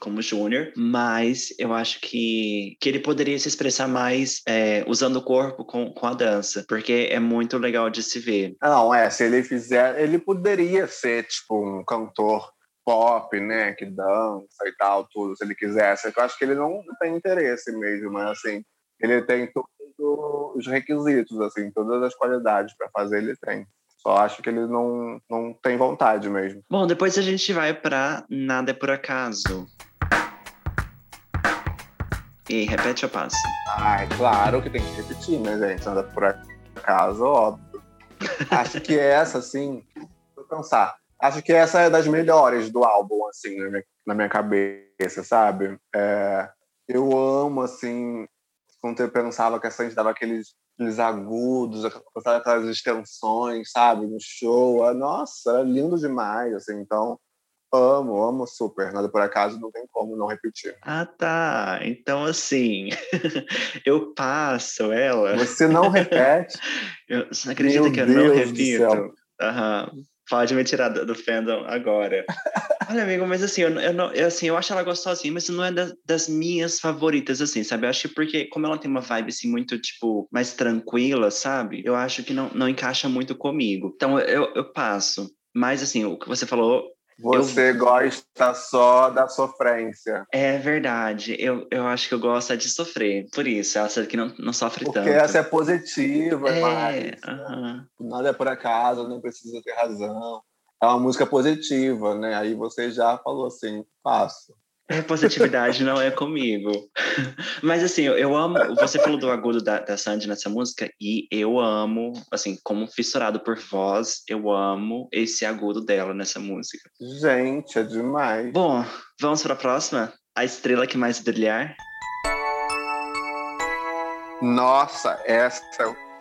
como júnior, mas eu acho que, que ele poderia se expressar mais é, usando o corpo com, com a dança, porque é muito legal de se ver. Não, é, se ele fizer, ele poderia ser tipo um cantor pop, né, que dança e tal, tudo, se ele quisesse. Eu acho que ele não, não tem interesse mesmo, mas assim, ele tem todos os requisitos, assim, todas as qualidades para fazer, ele tem. Só acho que ele não, não tem vontade mesmo. Bom, depois a gente vai para Nada é por Acaso. E repete ou passa? Ai, claro que tem que repetir, né, gente? Nada é por acaso, óbvio. acho que essa, assim, vou pensar. Acho que essa é das melhores do álbum, assim, na minha, na minha cabeça, sabe? É, eu amo, assim, quando eu pensava que a Sandy dava aqueles aqueles agudos, aquelas extensões, sabe, no show. Ah, nossa, é lindo demais, assim, então amo, amo super. Nada por acaso não tem como não repetir. Ah, tá. Então, assim, eu passo ela. Você não repete? eu, você não acredita Meu que eu Deus não repito? Aham. Pode me tirar do, do fandom agora. Olha, amigo, mas assim, eu, eu, não, eu, assim, eu acho ela gostosinha, mas não é da, das minhas favoritas, assim, sabe? Eu acho que porque, como ela tem uma vibe, assim, muito, tipo, mais tranquila, sabe? Eu acho que não, não encaixa muito comigo. Então, eu, eu passo. Mas, assim, o que você falou, você eu... gosta só da sofrência. É verdade. Eu, eu acho que eu gosto é de sofrer. Por isso, sabe que não, não sofre Porque tanto. Porque essa é positiva, é, mais. Uh -huh. Nada é por acaso, não precisa ter razão. É uma música positiva, né? Aí você já falou assim, passo. É, positividade não é comigo. Mas assim, eu, amo. Você falou do agudo da, da Sandy nessa música, e eu amo, assim, como fissurado por voz, eu amo esse agudo dela nessa música. Gente, é demais. Bom, vamos para a próxima? A estrela que mais brilhar. Nossa, essa,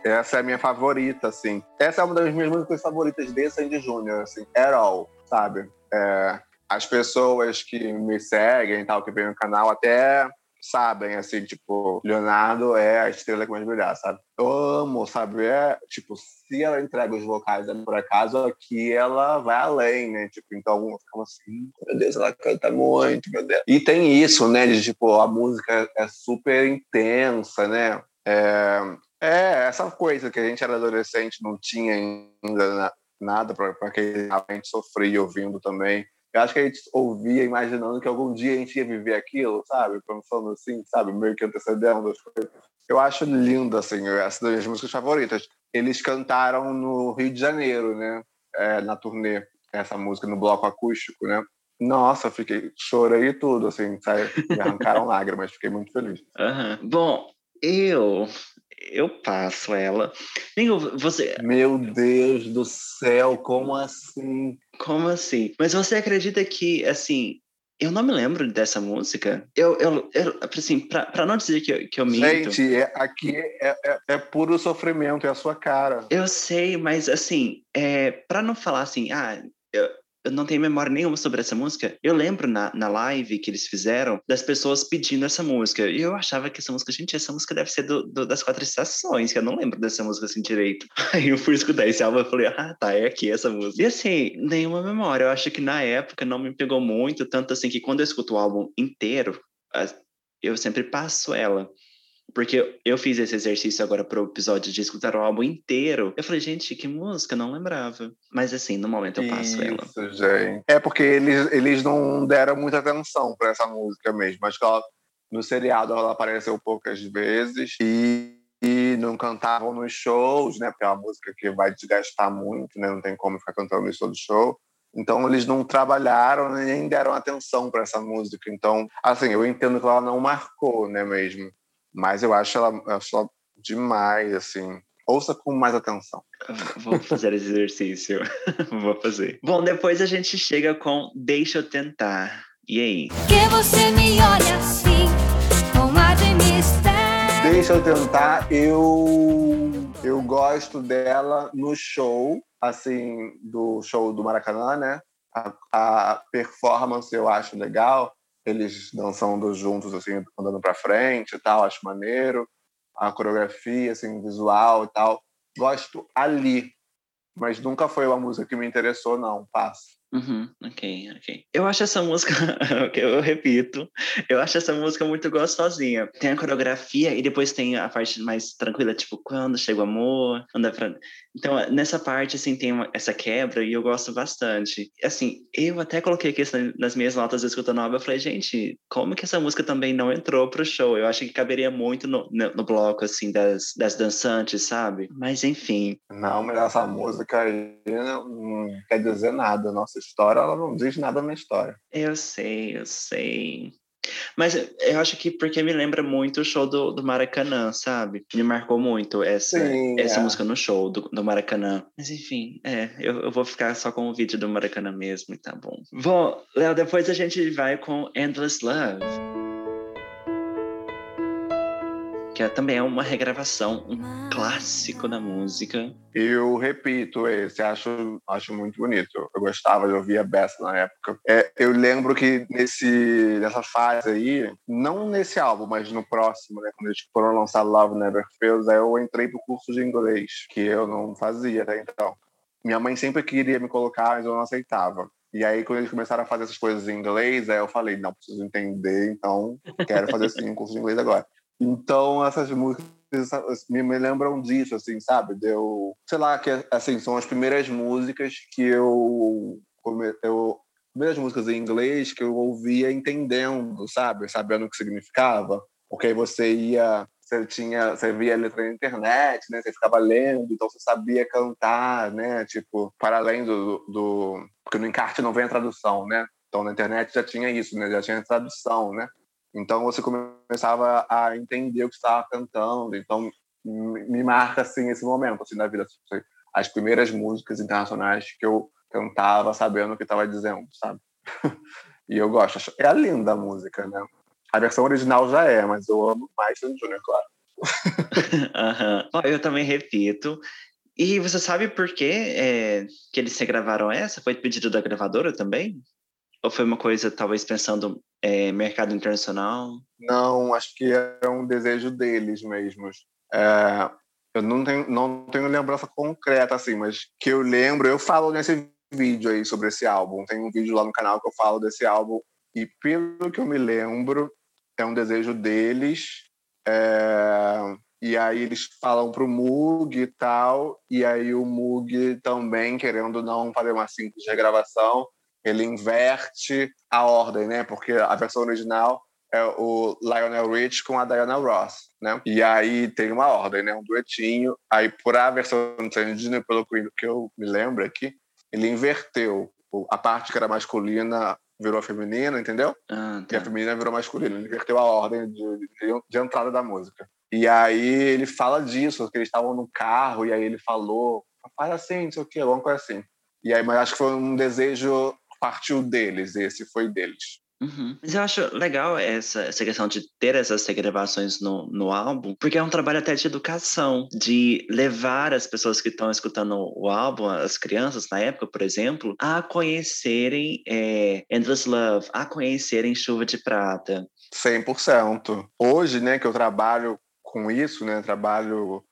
essa é a minha favorita, assim. Essa é uma das minhas músicas favoritas de Sandy Júnior, assim. At All, sabe? É, as pessoas que me seguem e tal, que vêm no canal, até sabem, assim, tipo, Leonardo é a estrela que mais brilhar, sabe? Eu amo, sabe? É, tipo, se ela entrega os vocais por acaso, aqui ela vai além, né? Tipo, então eu ficava assim, meu Deus, ela canta muito, meu Deus. E tem isso, né? De, tipo, a música é super intensa, né? É, é essa coisa que a gente era adolescente, não tinha ainda nada para que a gente sofria ouvindo também. Eu acho que a gente ouvia imaginando que algum dia a gente ia viver aquilo, sabe? Pensando assim, sabe? Meio que antecedendo as coisas. Eu acho lindo, assim, essa das minhas músicas favoritas. Eles cantaram no Rio de Janeiro, né? É, na turnê, essa música no bloco acústico, né? Nossa, fiquei, chorei e tudo, assim, sabe? Me arrancaram lágrimas, fiquei muito feliz. Aham. Bom, eu eu passo ela. Você. Meu Deus do céu, como assim? Como assim? Mas você acredita que, assim, eu não me lembro dessa música. Eu, eu, eu assim, pra, pra não dizer que eu, que eu minto. Gente, é, aqui é, é, é puro sofrimento, é a sua cara. Eu sei, mas assim, é, pra não falar assim, ah, eu, eu não tenho memória nenhuma sobre essa música. Eu lembro na, na live que eles fizeram das pessoas pedindo essa música. E eu achava que essa música, gente, essa música deve ser do, do, das quatro estações, que eu não lembro dessa música assim direito. Aí eu fui escutar esse álbum e falei, ah, tá, é aqui essa música. E assim, nenhuma memória. Eu acho que na época não me pegou muito, tanto assim que quando eu escuto o álbum inteiro, eu sempre passo ela. Porque eu fiz esse exercício agora pro episódio de escutar o álbum inteiro. Eu falei, gente, que música, não lembrava. Mas assim, no momento eu passo Isso, ela. gente. É porque eles, eles não deram muita atenção para essa música mesmo. Mas que ela, no seriado ela apareceu poucas vezes e, e não cantavam nos shows, né? Porque é uma música que vai desgastar muito, né? Não tem como ficar cantando isso todo show. Então eles não trabalharam nem deram atenção para essa música. Então, assim, eu entendo que ela não marcou, né, mesmo. Mas eu acho ela, eu acho ela demais, assim. Ouça com mais atenção. Vou fazer esse exercício. Vou fazer. Bom, depois a gente chega com Deixa eu tentar. E aí? Que você me olha assim, com ar de mistério. Deixa eu tentar. Eu eu gosto dela no show, assim, do show do Maracanã, né? A, a performance eu acho legal eles dançando juntos, assim, andando para frente e tal, acho maneiro. A coreografia, assim, visual e tal. Gosto ali, mas nunca foi uma música que me interessou, não. Passo. Uhum, ok, ok. Eu acho essa música, eu repito, eu acho essa música muito gostosinha. Tem a coreografia e depois tem a parte mais tranquila, tipo, quando chega o amor, anda pra... Então, nessa parte, assim, tem uma, essa quebra e eu gosto bastante. Assim, eu até coloquei aqui nas minhas notas escutando a eu falei, gente, como que essa música também não entrou pro show? Eu acho que caberia muito no, no, no bloco, assim, das, das dançantes, sabe? Mas, enfim. Não, mas essa música aí não, não quer dizer nada, nossa história, ela não diz nada na história. Eu sei, eu sei. Mas eu acho que porque me lembra muito o show do, do Maracanã, sabe? Me marcou muito essa, Sim, essa é. música no show do, do Maracanã. Mas enfim, é, eu, eu vou ficar só com o vídeo do Maracanã mesmo e tá bom. Bom, Léo, depois a gente vai com Endless Love. Que é, também é uma regravação, um clássico da música. Eu repito esse, acho, acho muito bonito. Eu gostava de ouvir a Bessa na época. É, eu lembro que nesse, nessa fase aí, não nesse álbum, mas no próximo, né, quando eles foram lançar Love Never Fails, aí eu entrei pro curso de inglês, que eu não fazia até então. Minha mãe sempre queria me colocar, mas eu não aceitava. E aí, quando eles começaram a fazer essas coisas em inglês, aí eu falei, não, preciso entender, então quero fazer sim um curso de inglês agora. Então, essas músicas me, lembram disso, assim, sabe? Deu, sei lá, que assim, são as primeiras músicas que eu, eu primeiras músicas em inglês que eu ouvia entendendo, sabe? Sabendo o que significava. Porque aí você ia, você tinha, você via a letra na internet, né? Você ficava lendo, então você sabia cantar, né? Tipo, para além do, do porque no encarte não vem a tradução, né? Então na internet já tinha isso, né? Já tinha tradução, né? Então você começava a entender o que estava cantando. Então me marca assim esse momento assim na vida, assim, as primeiras músicas internacionais que eu cantava sabendo o que estava dizendo, sabe? e eu gosto. É linda a música, né? A versão original já é, mas eu amo mais o Junior, claro. Ó, Eu também repito. E você sabe por que, é, que eles regravaram essa? Foi pedido da gravadora também? Ou foi uma coisa, talvez, pensando é, mercado internacional? Não, acho que é um desejo deles mesmos. É, eu não tenho, não tenho lembrança concreta, assim, mas que eu lembro, eu falo nesse vídeo aí sobre esse álbum. Tem um vídeo lá no canal que eu falo desse álbum. E pelo que eu me lembro, é um desejo deles. É, e aí eles falam pro Moog e tal. E aí o Moog também, querendo não fazer uma simples regravação, ele inverte a ordem, né? Porque a versão original é o Lionel Rich com a Diana Ross, né? E aí tem uma ordem, né? Um duetinho. Aí, por a versão do pelo que eu me lembro aqui, ele inverteu. a parte que era masculina virou feminina, entendeu? Ah, E a tá. feminina virou masculina. Ele inverteu a ordem de, de- de entrada da música. E aí ele fala disso, que eles estavam no carro, e aí ele falou, faz assim, não sei o quê, alguma coisa assim. E aí, mas acho que foi um desejo partiu deles, esse foi deles. Uhum. Mas eu acho legal essa, essa questão de ter essas regravações no, no álbum, porque é um trabalho até de educação, de levar as pessoas que estão escutando o álbum, as crianças na época, por exemplo, a conhecerem é, Endless Love, a conhecerem Chuva de Prata. 100%. Hoje, né, que eu trabalho com isso, né, trabalho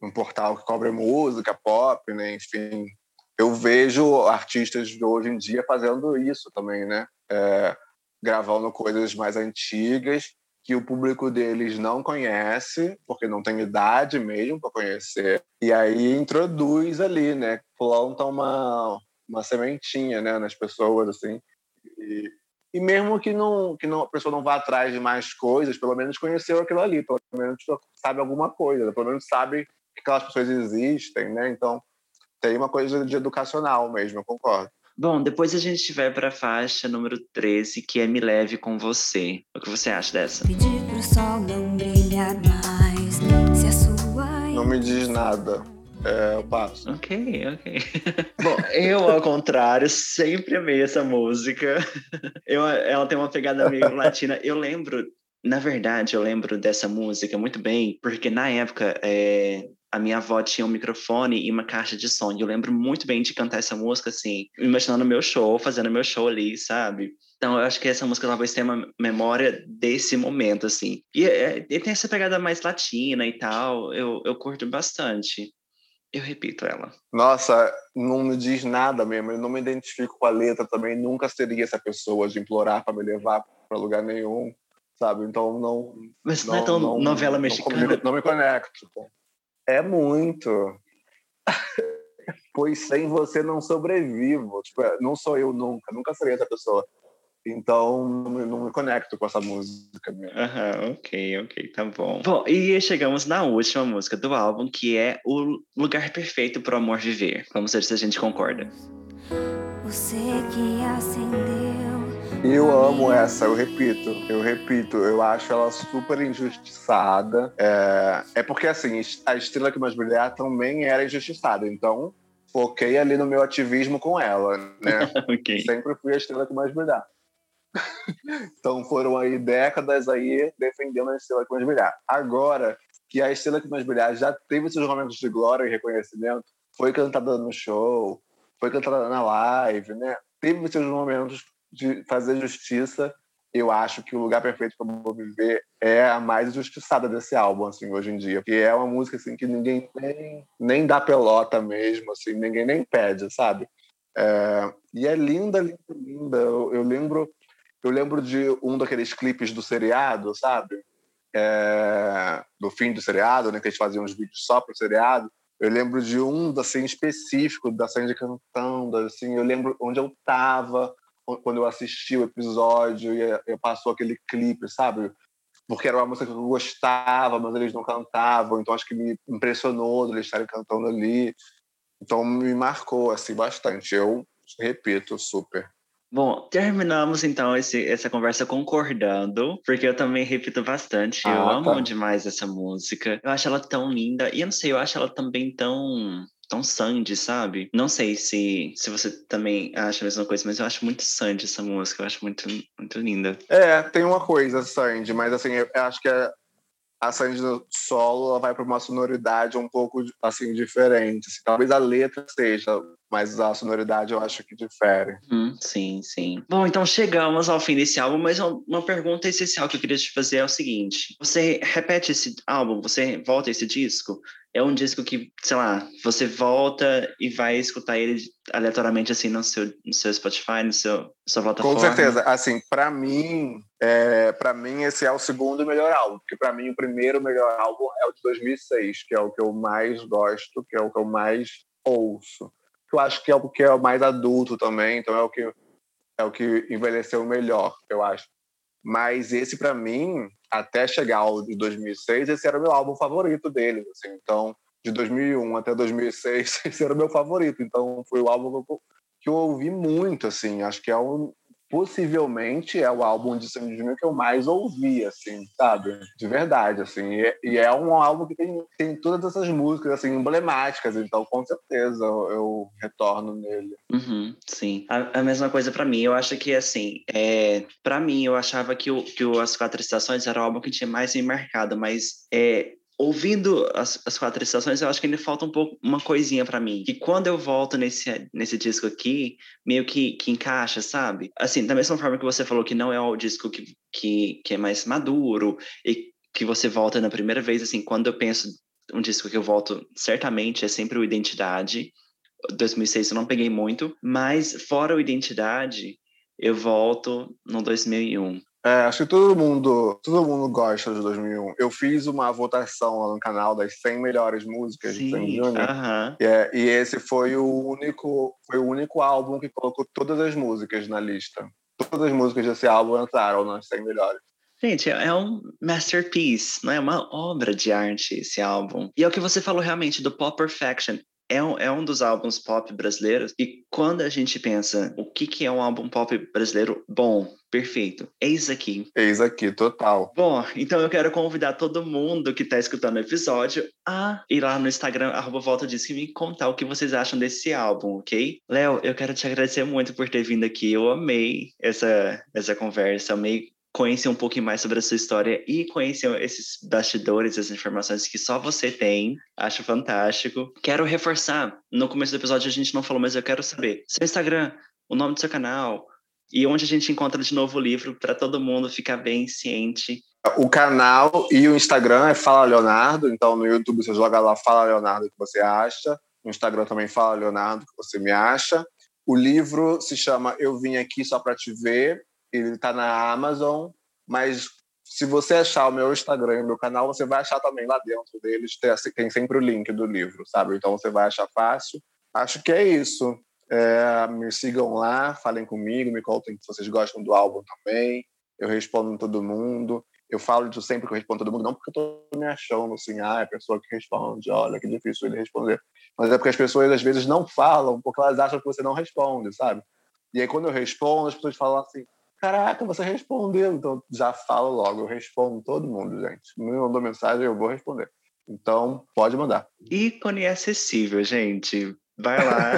num portal que cobre música, pop, né, enfim, eu vejo artistas de hoje em dia fazendo isso também, né, é, gravando coisas mais antigas que o público deles não conhece, porque não tem idade mesmo para conhecer, e aí introduz ali, né, planta uma, uma sementinha, né, nas pessoas, assim, e, e mesmo que não que não, a pessoa não vá atrás de mais coisas, pelo menos conheceu aquilo ali, pelo menos sabe alguma coisa, pelo menos sabe que aquelas pessoas existem, né? Então tem uma coisa de educacional mesmo, eu concordo. Bom, depois a gente vai para a faixa número 13, que é Me Leve Com Você. O que você acha dessa? Pedir pro sol não brilhar mais. Se a sua. Não me diz nada. É, eu passo. Ok, ok. Bom, eu, ao contrário, sempre amei essa música. Eu, ela tem uma pegada meio latina. Eu lembro, na verdade, eu lembro dessa música muito bem, porque na época é, a minha avó tinha um microfone e uma caixa de som. E eu lembro muito bem de cantar essa música, assim, imaginando meu show, fazendo meu show ali, sabe? Então, eu acho que essa música talvez tenha uma memória desse momento, assim. E, é, e tem essa pegada mais latina e tal, eu, eu curto bastante. Eu repito ela. Nossa, não me diz nada mesmo. Eu não me identifico com a letra também. Nunca seria essa pessoa de implorar para me levar para lugar nenhum, sabe? Então não. Mas não, é tão novela não mexicana. comunico- Não, me conecto. É muito. pois sem você não sobrevivo. Tipo, não sou eu nunca. Nunca serei essa pessoa. Então não me, conecto com essa música. Aham, ok, ok, tá bom. Bom, e chegamos na última música do álbum, que é O Lugar Perfeito para o Amor Viver. Vamos ver se a gente concorda. Você que acendeu. Eu amo essa, eu repito, eu repito, eu acho ela super injustiçada. É, é porque, assim, a Estrela que Mais Brilhar também era injustiçada, então foquei ali no meu ativismo com ela, né? ok. Sempre fui a Estrela que Mais Brilhar. então foram aí décadas aí defendendo a Estrela que Mais Brilhar. Agora que a Estrela que Mais Brilhar já teve seus momentos de glória e reconhecimento, foi cantada no show, foi cantada na live, né? Teve seus momentos de fazer justiça. Eu acho que o lugar perfeito para eu viver é a mais injustiçada desse álbum, assim, hoje em dia. Porque é uma música assim que ninguém nem, nem dá pelota mesmo, assim, ninguém nem pede, sabe? É, e é linda, linda, linda. Eu, eu lembro, eu lembro de um daqueles clipes do seriado, sabe? É, do fim do seriado, né? Que eles faziam uns vídeos só pro seriado. Eu lembro de um assim específico da Sandy cantando, assim. Eu lembro onde eu tava quando eu assisti o episódio e eu passou aquele clipe, sabe? Porque era uma música que eu gostava, mas eles não cantavam, então acho que me impressionou eles estarem cantando ali. Então me marcou assim bastante. Eu repito, super. Bom, terminamos então esse, essa conversa concordando, porque eu também repito bastante. eu Ah, amo tá. demais essa música. Eu acho ela tão linda. E eu não sei, eu acho ela também tão. Tão Sandy, sabe? Não sei se, se você também acha a mesma coisa, mas eu acho muito Sandy essa música. Eu acho muito, muito linda. É, tem uma coisa, Sandy, mas assim, eu acho que a, a Sandy no solo ela vai para uma sonoridade um pouco assim diferente. assim. talvez a letra seja, mas a sonoridade eu acho que difere. Hum, sim, sim. Bom, então chegamos ao fim desse álbum, mas uma- uma pergunta essencial que eu queria te fazer é o seguinte: você repete esse álbum, você volta esse disco? É um disco que, sei lá, você volta e vai escutar ele aleatoriamente assim no seu, no seu Spotify, no seu sua plataforma? Com certeza, assim, para mim, é, para mim esse é o segundo melhor álbum, porque para mim o primeiro melhor álbum é o de 2006, que é o que eu mais gosto, que é o que eu mais ouço. Eu acho que é o que é o mais adulto também, então é o que é o que envelheceu melhor, eu acho. Mas esse para mim, até chegar ao de 2006, esse era o meu álbum favorito deles, assim. Então, de 2001 até 2006, esse era o meu favorito. Então, foi o álbum que eu ouvi muito, assim. Acho que é um, possivelmente é o álbum de Sandy Júnior que eu mais ouvi, assim, sabe? De verdade, assim. E, e, é um álbum que tem, tem todas essas músicas, assim, emblemáticas, então com certeza eu, eu retorno nele. Uhum, sim. A, a, mesma coisa para mim, eu acho que, assim, é, para mim, eu achava que, o, que o As Quatro Estações era o álbum que tinha mais me marcado, mas é, ouvindo as, as quatro estações, eu acho que ainda falta um pouco uma coisinha para mim. E quando eu volto nesse, nesse disco aqui, meio que, que encaixa, sabe? Assim, da mesma forma que você falou que não é o disco que, que, que é mais maduro e que você volta na primeira vez, assim, quando eu penso um disco que eu volto, certamente é sempre o Identidade. 2006 eu não peguei muito, mas fora o Identidade, eu volto no 2001. É, acho que todo mundo, todo mundo gosta de 2001. Eu fiz uma votação lá no canal das 100 melhores músicas Sim, de Sandy Júnior. Uh -huh. e, e esse foi o único, foi o único álbum que colocou todas as músicas na lista. Todas as músicas desse álbum entraram nas 100 melhores. Gente, é um masterpiece, não é uma obra de arte esse álbum. E é o que você falou realmente do Pop Perfection é um, é um dos álbuns pop brasileiros. E quando a gente pensa o que, que é um álbum pop brasileiro bom, perfeito, eis aqui. Eis aqui, total. Bom, então eu quero convidar todo mundo que está escutando o episódio a ir lá no Instagram, arroba Volta Disco, e me contar o que vocês acham desse álbum, ok? Léo, eu quero te agradecer muito por ter vindo aqui. Eu amei essa, essa conversa, amei conhecer um pouquinho mais sobre a sua história e conhecer esses bastidores, as informações que só você tem. Acho fantástico. Quero reforçar, no começo do episódio a gente não falou, mas eu quero saber seu Instagram, o nome do seu canal e onde a gente encontra de novo o livro para todo mundo ficar bem ciente. O canal e o Instagram é Fala Leonardo, então no YouTube você joga lá Fala Leonardo que você acha. No Instagram também Fala Leonardo que você me acha. O livro se chama Eu Vim Aqui Só Para Te Ver ele está na Amazon, mas se você achar o meu Instagram e o meu canal, você vai achar também lá dentro deles, tem, tem sempre o link do livro, sabe? Então você vai achar fácil. Acho que é isso. É, me sigam lá, falem comigo, me contem se vocês gostam do álbum também. Eu respondo todo mundo. Eu falo de sempre que eu respondo todo mundo, não porque eu tô me achando assim, ah, é a pessoa que responde, olha que difícil ele responder. Mas é porque as pessoas às vezes não falam, porque elas acham que você não responde, sabe? E aí quando eu respondo, as pessoas falam assim, Caraca, você respondeu. Então, já falo logo, eu respondo todo mundo, gente. Me mandou mensagem, eu vou responder. Então, pode mandar. Ícone acessível, gente. Vai lá.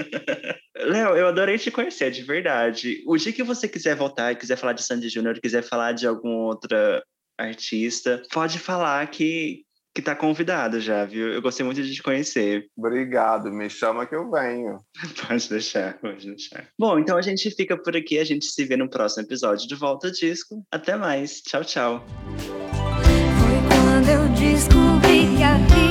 Léo, eu adorei te conhecer, de verdade. O dia que você quiser voltar quiser falar de Sandy Júnior, quiser falar de algum outra artista, pode falar que, que tá convidado já, viu? Eu gostei muito de te conhecer. Obrigado, me chama que eu venho. pode deixar, pode deixar. Bom, então a gente fica por aqui, a gente se vê no próximo episódio de Volta ao Disco. Até mais, tchau, tchau. Foi quando eu descobri que